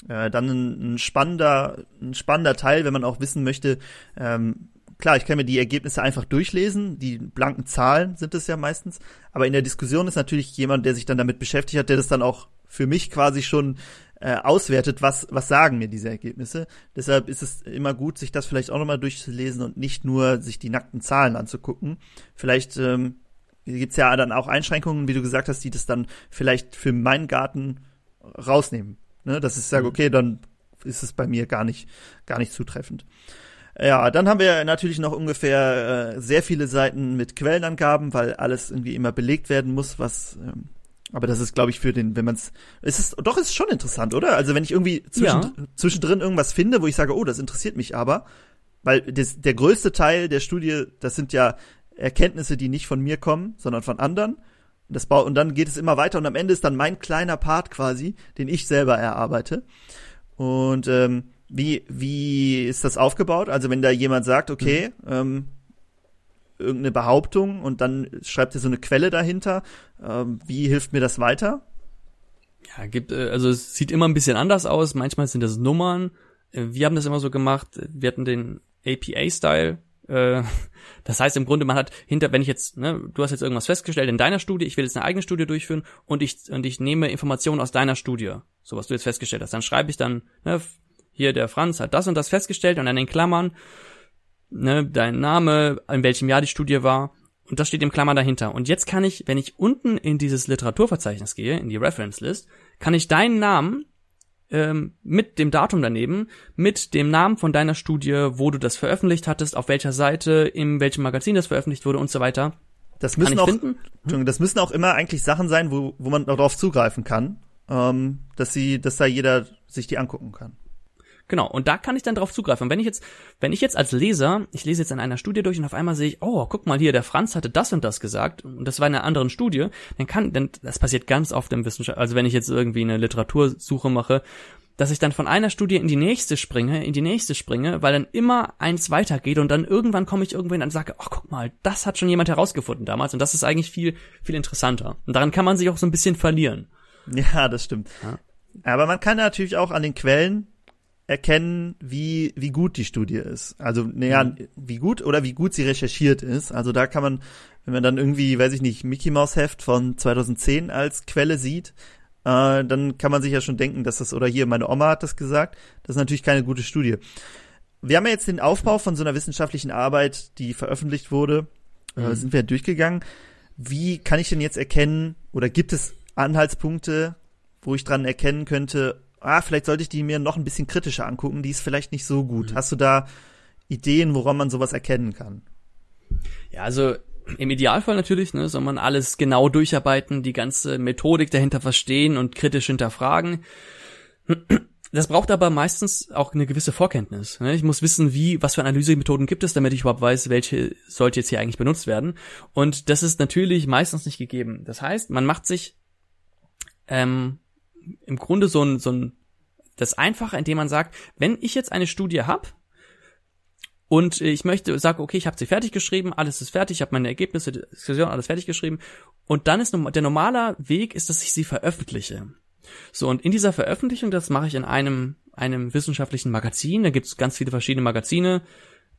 äh, dann ein, ein spannender, ein spannender Teil, wenn man auch wissen möchte, ähm, klar, ich kann mir die Ergebnisse einfach durchlesen, die blanken Zahlen sind es ja meistens, aber in der Diskussion ist natürlich jemand, der sich dann damit beschäftigt hat, der das dann auch für mich quasi schon äh, auswertet, was, was sagen mir diese Ergebnisse. Deshalb ist es immer gut, sich das vielleicht auch nochmal durchzulesen und nicht nur sich die nackten Zahlen anzugucken. Vielleicht ähm, gibt's ja dann auch Einschränkungen, wie du gesagt hast, die das dann vielleicht für meinen Garten rausnehmen. Ne? Dass ich sage, mhm. okay, dann ist es bei mir gar nicht, gar nicht zutreffend. Ja, dann haben wir natürlich noch ungefähr äh, sehr viele Seiten mit Quellenangaben, weil alles irgendwie immer belegt werden muss, was ähm, aber das ist, glaube ich, für den, wenn man es, es ist, doch, es ist schon interessant, oder? Also wenn ich irgendwie zwischen, ja. zwischendrin irgendwas finde, wo ich sage, oh, das interessiert mich aber, weil das, der größte Teil der Studie, das sind ja Erkenntnisse, die nicht von mir kommen, sondern von anderen. Und, das und dann geht es immer weiter und am Ende ist dann mein kleiner Part quasi, den ich selber erarbeite. Und ähm, wie, wie ist das aufgebaut? Also wenn da jemand sagt, okay, mhm. ähm, irgendeine Behauptung und dann schreibt ihr so eine Quelle dahinter. Ähm, wie hilft mir das weiter? Ja, gibt, äh, also es sieht immer ein bisschen anders aus. Manchmal sind das Nummern. Äh, wir haben das immer so gemacht. Wir hatten den APA-Style. Äh, *laughs* das heißt im Grunde, man hat hinter, wenn ich jetzt, ne, du hast jetzt irgendwas festgestellt in deiner Studie, ich will jetzt eine eigene Studie durchführen und ich und ich nehme Informationen aus deiner Studie, so was du jetzt festgestellt hast, dann schreibe ich dann, ne, hier der Franz hat das und das festgestellt und dann in Klammern ne, dein Name, in welchem Jahr die Studie war. Und das steht im Klammer dahinter. Und jetzt kann ich, wenn ich unten in dieses Literaturverzeichnis gehe, in die Reference List, kann ich deinen Namen ähm, mit dem Datum daneben, mit dem Namen von deiner Studie, wo du das veröffentlicht hattest, auf welcher Seite, in welchem Magazin das veröffentlicht wurde und so weiter, Das müssen auch, das müssen auch immer eigentlich Sachen sein, wo, wo man darauf zugreifen kann, ähm, dass sie, dass da jeder sich die angucken kann. Genau, und da kann ich dann drauf zugreifen. wenn ich jetzt, wenn ich jetzt als Leser, ich lese jetzt in einer Studie durch und auf einmal sehe ich, oh, guck mal hier, der Franz hatte das und das gesagt und das war in einer anderen Studie, dann kann, denn das passiert ganz oft im Wissenschaft, also wenn ich jetzt irgendwie eine Literatursuche mache, dass ich dann von einer Studie in die nächste springe, in die nächste springe, weil dann immer eins weitergeht und dann irgendwann komme ich irgendwo hin und sage, ach guck mal, das hat schon jemand herausgefunden damals und das ist eigentlich viel, viel interessanter. Und daran kann man sich auch so ein bisschen verlieren. Ja, das stimmt. Ja. Aber man kann natürlich auch an den Quellen erkennen, wie, wie gut die Studie ist. Also, naja, mhm. wie gut oder wie gut sie recherchiert ist. Also da kann man, wenn man dann irgendwie, weiß ich nicht, Mickey Mouse Heft von 2010 als Quelle sieht, äh, dann kann man sich ja schon denken, dass das, oder hier, meine Oma hat das gesagt, das ist natürlich keine gute Studie. Wir haben ja jetzt den Aufbau von so einer wissenschaftlichen Arbeit, die veröffentlicht wurde, äh, mhm. äh, sind wir durchgegangen. Wie kann ich denn jetzt erkennen, oder gibt es Anhaltspunkte, wo ich dran erkennen könnte, ah, vielleicht sollte ich die mir noch ein bisschen kritischer angucken, die ist vielleicht nicht so gut. Mhm. Hast du da Ideen, woran man sowas erkennen kann? Ja, also im Idealfall natürlich, ne, soll man alles genau durcharbeiten, die ganze Methodik dahinter verstehen und kritisch hinterfragen. Das braucht aber meistens auch eine gewisse Vorkenntnis. Ne? Ich muss wissen, wie, was für Analysemethoden gibt es, damit ich überhaupt weiß, welche sollte jetzt hier eigentlich benutzt werden. Und das ist natürlich meistens nicht gegeben. Das heißt, man macht sich ähm, im Grunde so ein, so ein, das Einfache, indem man sagt, wenn ich jetzt eine Studie habe und ich möchte, sage, okay, ich habe sie fertig geschrieben, alles ist fertig, ich habe meine Ergebnisse, Diskussion, alles fertig geschrieben und dann ist der normale Weg ist, dass ich sie veröffentliche. So, und in dieser Veröffentlichung, das mache ich in einem, einem wissenschaftlichen Magazin, da gibt es ganz viele verschiedene Magazine,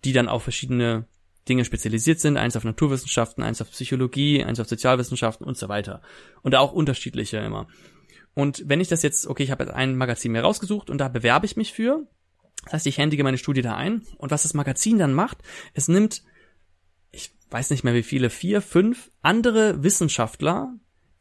die dann auf verschiedene Dinge spezialisiert sind, eins auf Naturwissenschaften, eins auf Psychologie, eins auf Sozialwissenschaften und so weiter. Und auch unterschiedliche immer. Und wenn ich das jetzt, okay, ich habe jetzt ein Magazin mir rausgesucht und da bewerbe ich mich für. Das heißt, ich händige meine Studie da ein. Und was das Magazin dann macht, es nimmt, ich weiß nicht mehr wie viele, vier, fünf andere Wissenschaftler,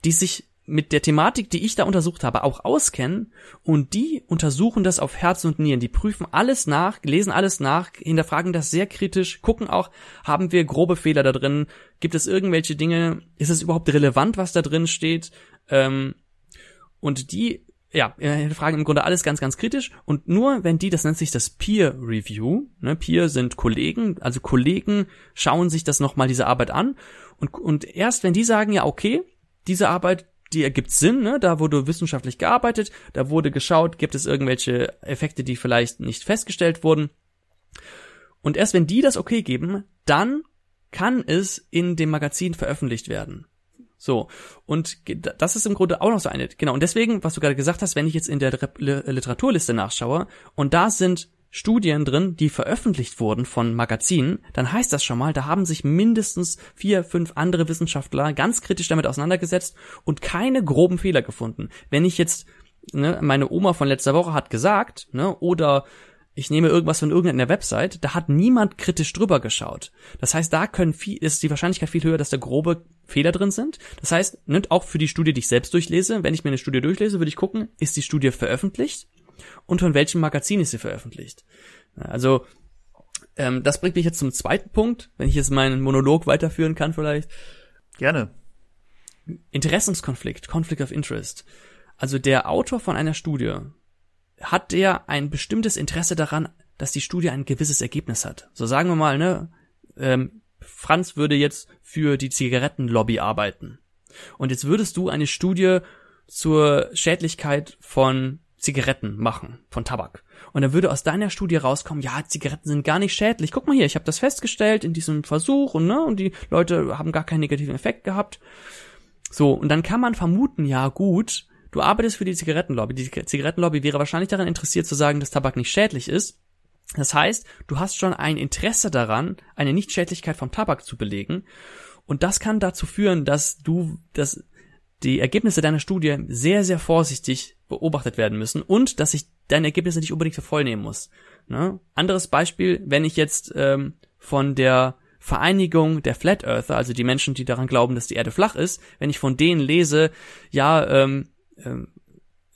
die sich mit der Thematik, die ich da untersucht habe, auch auskennen und die untersuchen das auf Herz und Nieren. Die prüfen alles nach, lesen alles nach, hinterfragen das sehr kritisch, gucken auch, haben wir grobe Fehler da drin, gibt es irgendwelche Dinge, ist es überhaupt relevant, was da drin steht, ähm, und die, ja, fragen im Grunde alles ganz, ganz kritisch. Und nur wenn die, das nennt sich das Peer Review, ne, Peer sind Kollegen, also Kollegen schauen sich das nochmal diese Arbeit an. Und, und erst wenn die sagen, ja, okay, diese Arbeit, die ergibt Sinn, ne? da wurde wissenschaftlich gearbeitet, da wurde geschaut, gibt es irgendwelche Effekte, die vielleicht nicht festgestellt wurden. Und erst wenn die das okay geben, dann kann es in dem Magazin veröffentlicht werden. So. Und das ist im Grunde auch noch so eine. Genau. Und deswegen, was du gerade gesagt hast, wenn ich jetzt in der Literaturliste nachschaue und da sind Studien drin, die veröffentlicht wurden von Magazinen, dann heißt das schon mal, da haben sich mindestens vier, fünf andere Wissenschaftler ganz kritisch damit auseinandergesetzt und keine groben Fehler gefunden. Wenn ich jetzt, ne, meine Oma von letzter Woche hat gesagt, ne, oder ich nehme irgendwas von irgendeiner Website, da hat niemand kritisch drüber geschaut. Das heißt, da können viel, ist die Wahrscheinlichkeit viel höher, dass da grobe Fehler drin sind. Das heißt, nicht auch für die Studie, die ich selbst durchlese, wenn ich mir eine Studie durchlese, würde ich gucken, ist die Studie veröffentlicht und von welchem Magazin ist sie veröffentlicht. Also, ähm, das bringt mich jetzt zum zweiten Punkt, wenn ich jetzt meinen Monolog weiterführen kann vielleicht. Gerne. Interessenskonflikt, Conflict of Interest. Also der Autor von einer Studie hat der ein bestimmtes Interesse daran, dass die Studie ein gewisses Ergebnis hat. So sagen wir mal, ne, ähm, Franz würde jetzt für die Zigarettenlobby arbeiten. Und jetzt würdest du eine Studie zur Schädlichkeit von Zigaretten machen, von Tabak. Und dann würde aus deiner Studie rauskommen, ja, Zigaretten sind gar nicht schädlich. Guck mal hier, ich habe das festgestellt in diesem Versuch und ne, und die Leute haben gar keinen negativen Effekt gehabt. So, und dann kann man vermuten, ja gut, Du arbeitest für die Zigarettenlobby. Die Zigarettenlobby wäre wahrscheinlich daran interessiert zu sagen, dass Tabak nicht schädlich ist. Das heißt, du hast schon ein Interesse daran, eine Nichtschädlichkeit vom Tabak zu belegen. Und das kann dazu führen, dass du, dass die Ergebnisse deiner Studie sehr, sehr vorsichtig beobachtet werden müssen und dass ich deine Ergebnisse nicht unbedingt für voll nehmen muss. Ne? Anderes Beispiel, wenn ich jetzt ähm, von der Vereinigung der Flat Earther, also die Menschen, die daran glauben, dass die Erde flach ist, wenn ich von denen lese, ja, ähm, ähm,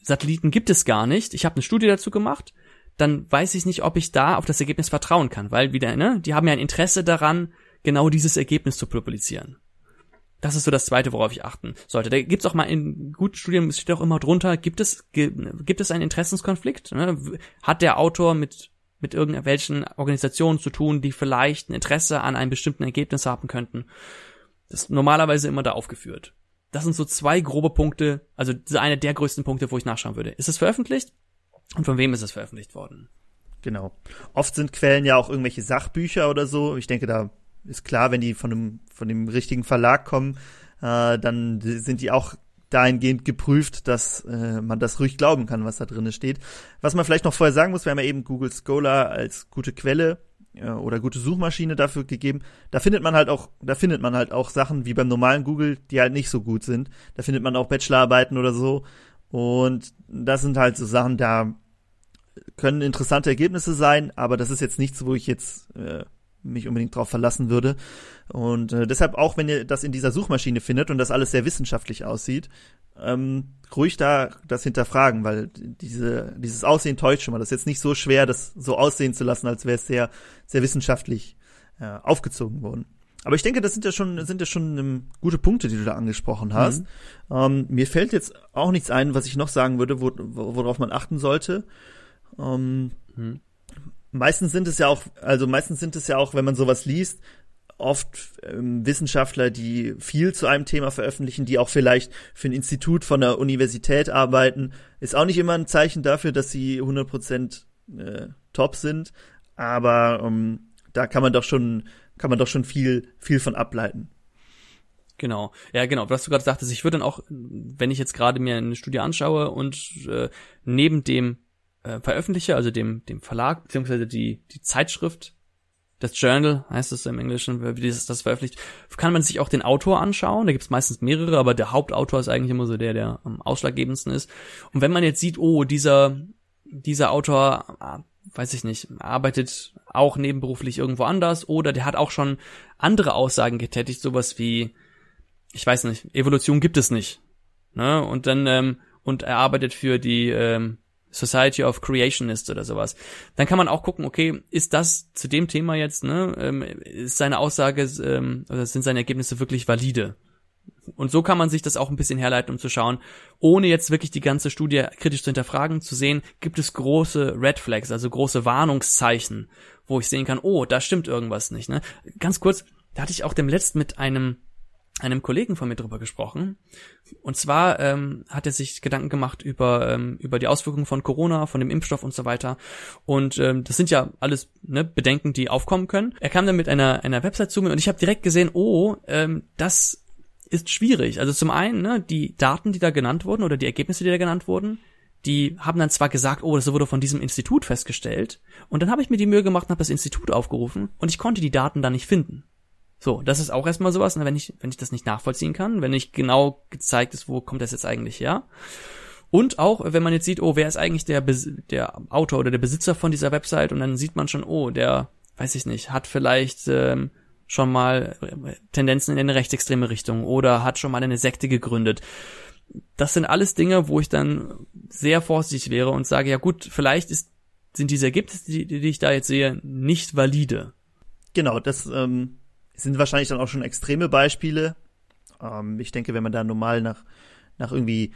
Satelliten gibt es gar nicht. Ich habe eine Studie dazu gemacht. Dann weiß ich nicht, ob ich da auf das Ergebnis vertrauen kann, weil wieder, ne, die haben ja ein Interesse daran, genau dieses Ergebnis zu publizieren. Das ist so das Zweite, worauf ich achten sollte. Da gibt's auch mal in guten Studien, es steht auch immer drunter, gibt es, gibt es einen Interessenskonflikt? Ne? Hat der Autor mit, mit irgendwelchen Organisationen zu tun, die vielleicht ein Interesse an einem bestimmten Ergebnis haben könnten? Das ist normalerweise immer da aufgeführt. Das sind so zwei grobe Punkte, also eine der größten Punkte, wo ich nachschauen würde. Ist es veröffentlicht? Und von wem ist es veröffentlicht worden? Genau. Oft sind Quellen ja auch irgendwelche Sachbücher oder so. Ich denke, da ist klar, wenn die von dem, von dem richtigen Verlag kommen, äh, dann sind die auch dahingehend geprüft, dass äh, man das ruhig glauben kann, was da drin steht. Was man vielleicht noch vorher sagen muss, wir haben ja eben Google Scholar als gute Quelle oder gute Suchmaschine dafür gegeben. Da findet man halt auch, da findet man halt auch Sachen wie beim normalen Google, die halt nicht so gut sind. Da findet man auch Bachelorarbeiten oder so. Und das sind halt so Sachen, da können interessante Ergebnisse sein, aber das ist jetzt nichts, wo ich jetzt äh, mich unbedingt drauf verlassen würde. Und äh, deshalb auch, wenn ihr das in dieser Suchmaschine findet und das alles sehr wissenschaftlich aussieht, ähm, ruhig da das hinterfragen, weil diese, dieses Aussehen täuscht schon mal. Das ist jetzt nicht so schwer, das so aussehen zu lassen, als wäre es sehr, sehr wissenschaftlich äh, aufgezogen worden. Aber ich denke, das sind ja schon, sind ja schon ähm, gute Punkte, die du da angesprochen hast. Mhm. Ähm, mir fällt jetzt auch nichts ein, was ich noch sagen würde, wo, worauf man achten sollte. Ähm, mhm. Meistens sind es ja auch, also meistens sind es ja auch, wenn man sowas liest, oft ähm, Wissenschaftler, die viel zu einem Thema veröffentlichen, die auch vielleicht für ein Institut von der Universität arbeiten, ist auch nicht immer ein Zeichen dafür, dass sie 100% äh, top sind, aber ähm, da kann man doch schon, kann man doch schon viel, viel von ableiten. Genau, ja genau, was du gerade sagtest, ich würde dann auch, wenn ich jetzt gerade mir eine Studie anschaue und äh, neben dem äh, veröffentliche, also dem, dem Verlag, beziehungsweise die, die Zeitschrift, das Journal heißt es im Englischen, wie dieses das veröffentlicht, kann man sich auch den Autor anschauen. Da gibt es meistens mehrere, aber der Hauptautor ist eigentlich immer so der, der am ausschlaggebendsten ist. Und wenn man jetzt sieht, oh, dieser, dieser Autor, ah, weiß ich nicht, arbeitet auch nebenberuflich irgendwo anders oder der hat auch schon andere Aussagen getätigt, sowas wie, ich weiß nicht, Evolution gibt es nicht. Ne? Und dann, ähm, und er arbeitet für die ähm, Society of Creationists oder sowas. Dann kann man auch gucken, okay, ist das zu dem Thema jetzt, ne, ähm, ist seine Aussage, ähm, oder sind seine Ergebnisse wirklich valide? Und so kann man sich das auch ein bisschen herleiten, um zu schauen, ohne jetzt wirklich die ganze Studie kritisch zu hinterfragen, zu sehen, gibt es große Red Flags, also große Warnungszeichen, wo ich sehen kann, oh, da stimmt irgendwas nicht. Ne? Ganz kurz, da hatte ich auch dem letzten mit einem einem Kollegen von mir drüber gesprochen. Und zwar ähm, hat er sich Gedanken gemacht über, ähm, über die Auswirkungen von Corona, von dem Impfstoff und so weiter. Und ähm, das sind ja alles ne, Bedenken, die aufkommen können. Er kam dann mit einer, einer Website zu mir und ich habe direkt gesehen, oh, ähm, das ist schwierig. Also zum einen, ne, die Daten, die da genannt wurden oder die Ergebnisse, die da genannt wurden, die haben dann zwar gesagt, oh, das wurde von diesem Institut festgestellt. Und dann habe ich mir die Mühe gemacht und habe das Institut aufgerufen und ich konnte die Daten da nicht finden. So, das ist auch erstmal sowas, ne, wenn ich, wenn ich das nicht nachvollziehen kann, wenn nicht genau gezeigt ist, wo kommt das jetzt eigentlich her. Und auch, wenn man jetzt sieht, oh, wer ist eigentlich der, der Autor oder der Besitzer von dieser Website und dann sieht man schon, oh, der, weiß ich nicht, hat vielleicht ähm, schon mal äh, Tendenzen in eine rechtsextreme Richtung oder hat schon mal eine Sekte gegründet. Das sind alles Dinge, wo ich dann sehr vorsichtig wäre und sage, ja gut, vielleicht ist, sind diese Ergebnisse, die, die ich da jetzt sehe, nicht valide. Genau, das ähm, sind wahrscheinlich dann auch schon extreme Beispiele. Ähm, ich denke, wenn man da normal nach, nach irgendwie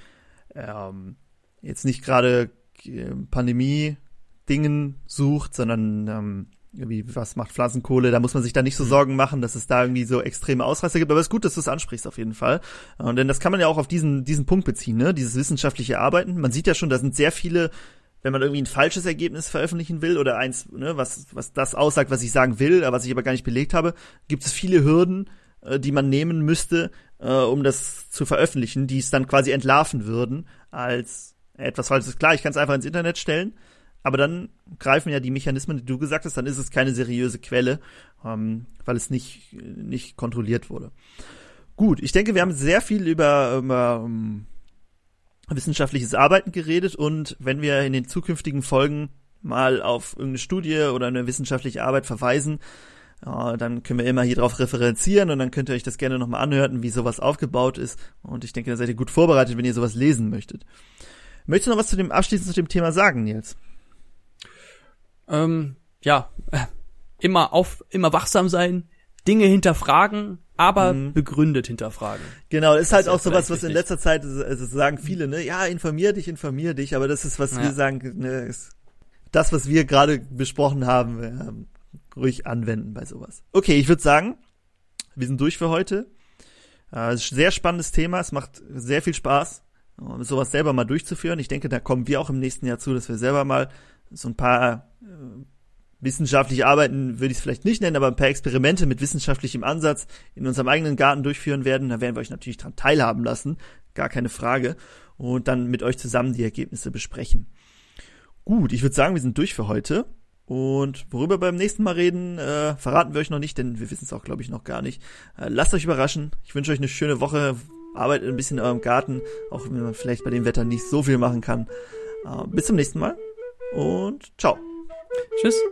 ähm, jetzt nicht gerade äh, Pandemie-Dingen sucht, sondern ähm, irgendwie, was macht Pflanzenkohle, da muss man sich da nicht so mhm. Sorgen machen, dass es da irgendwie so extreme Ausreißer gibt. Aber es ist gut, dass du es ansprichst auf jeden Fall. Und denn das kann man ja auch auf diesen, diesen Punkt beziehen, ne? Dieses wissenschaftliche Arbeiten. Man sieht ja schon, da sind sehr viele wenn man irgendwie ein falsches Ergebnis veröffentlichen will oder eins, ne, was, was das aussagt, was ich sagen will, was ich aber gar nicht belegt habe, gibt es viele Hürden, äh, die man nehmen müsste, äh, um das zu veröffentlichen, die es dann quasi entlarven würden als etwas Falsches. Klar, ich kann es einfach ins Internet stellen, aber dann greifen ja die Mechanismen, die du gesagt hast, dann ist es keine seriöse Quelle, ähm, weil es nicht, nicht kontrolliert wurde. Gut, ich denke, wir haben sehr viel über, über um, wissenschaftliches Arbeiten geredet und wenn wir in den zukünftigen Folgen mal auf irgendeine Studie oder eine wissenschaftliche Arbeit verweisen, äh, dann können wir immer hier drauf referenzieren und dann könnt ihr euch das gerne nochmal anhören, wie sowas aufgebaut ist. Und ich denke, da seid ihr gut vorbereitet, wenn ihr sowas lesen möchtet. Möchtest du noch was zu dem abschließend zu dem Thema sagen, Nils? Ähm, ja, immer auf, immer wachsam sein, Dinge hinterfragen, aber mhm. begründet hinterfragen. Genau, ist halt auch sowas, was in letzter Zeit, also sagen viele, ne, ja, informier dich, informier dich, aber das ist, was ja. wir sagen, ne, ist das, was wir gerade besprochen haben, ruhig anwenden bei sowas. Okay, ich würde sagen, wir sind durch für heute. Äh, sehr spannendes Thema, es macht sehr viel Spaß, sowas selber mal durchzuführen. Ich denke, da kommen wir auch im nächsten Jahr zu, dass wir selber mal so ein paar äh, wissenschaftliche Arbeiten würde ich es vielleicht nicht nennen, aber ein paar Experimente mit wissenschaftlichem Ansatz in unserem eigenen Garten durchführen werden. Da werden wir euch natürlich dran teilhaben lassen, gar keine Frage. Und dann mit euch zusammen die Ergebnisse besprechen. Gut, ich würde sagen, wir sind durch für heute. Und worüber beim nächsten Mal reden, äh, verraten wir euch noch nicht, denn wir wissen es auch, glaube ich, noch gar nicht. Äh, lasst euch überraschen. Ich wünsche euch eine schöne Woche. Arbeitet ein bisschen in eurem Garten, auch wenn man vielleicht bei dem Wetter nicht so viel machen kann. Äh, bis zum nächsten Mal und ciao. Tschüss.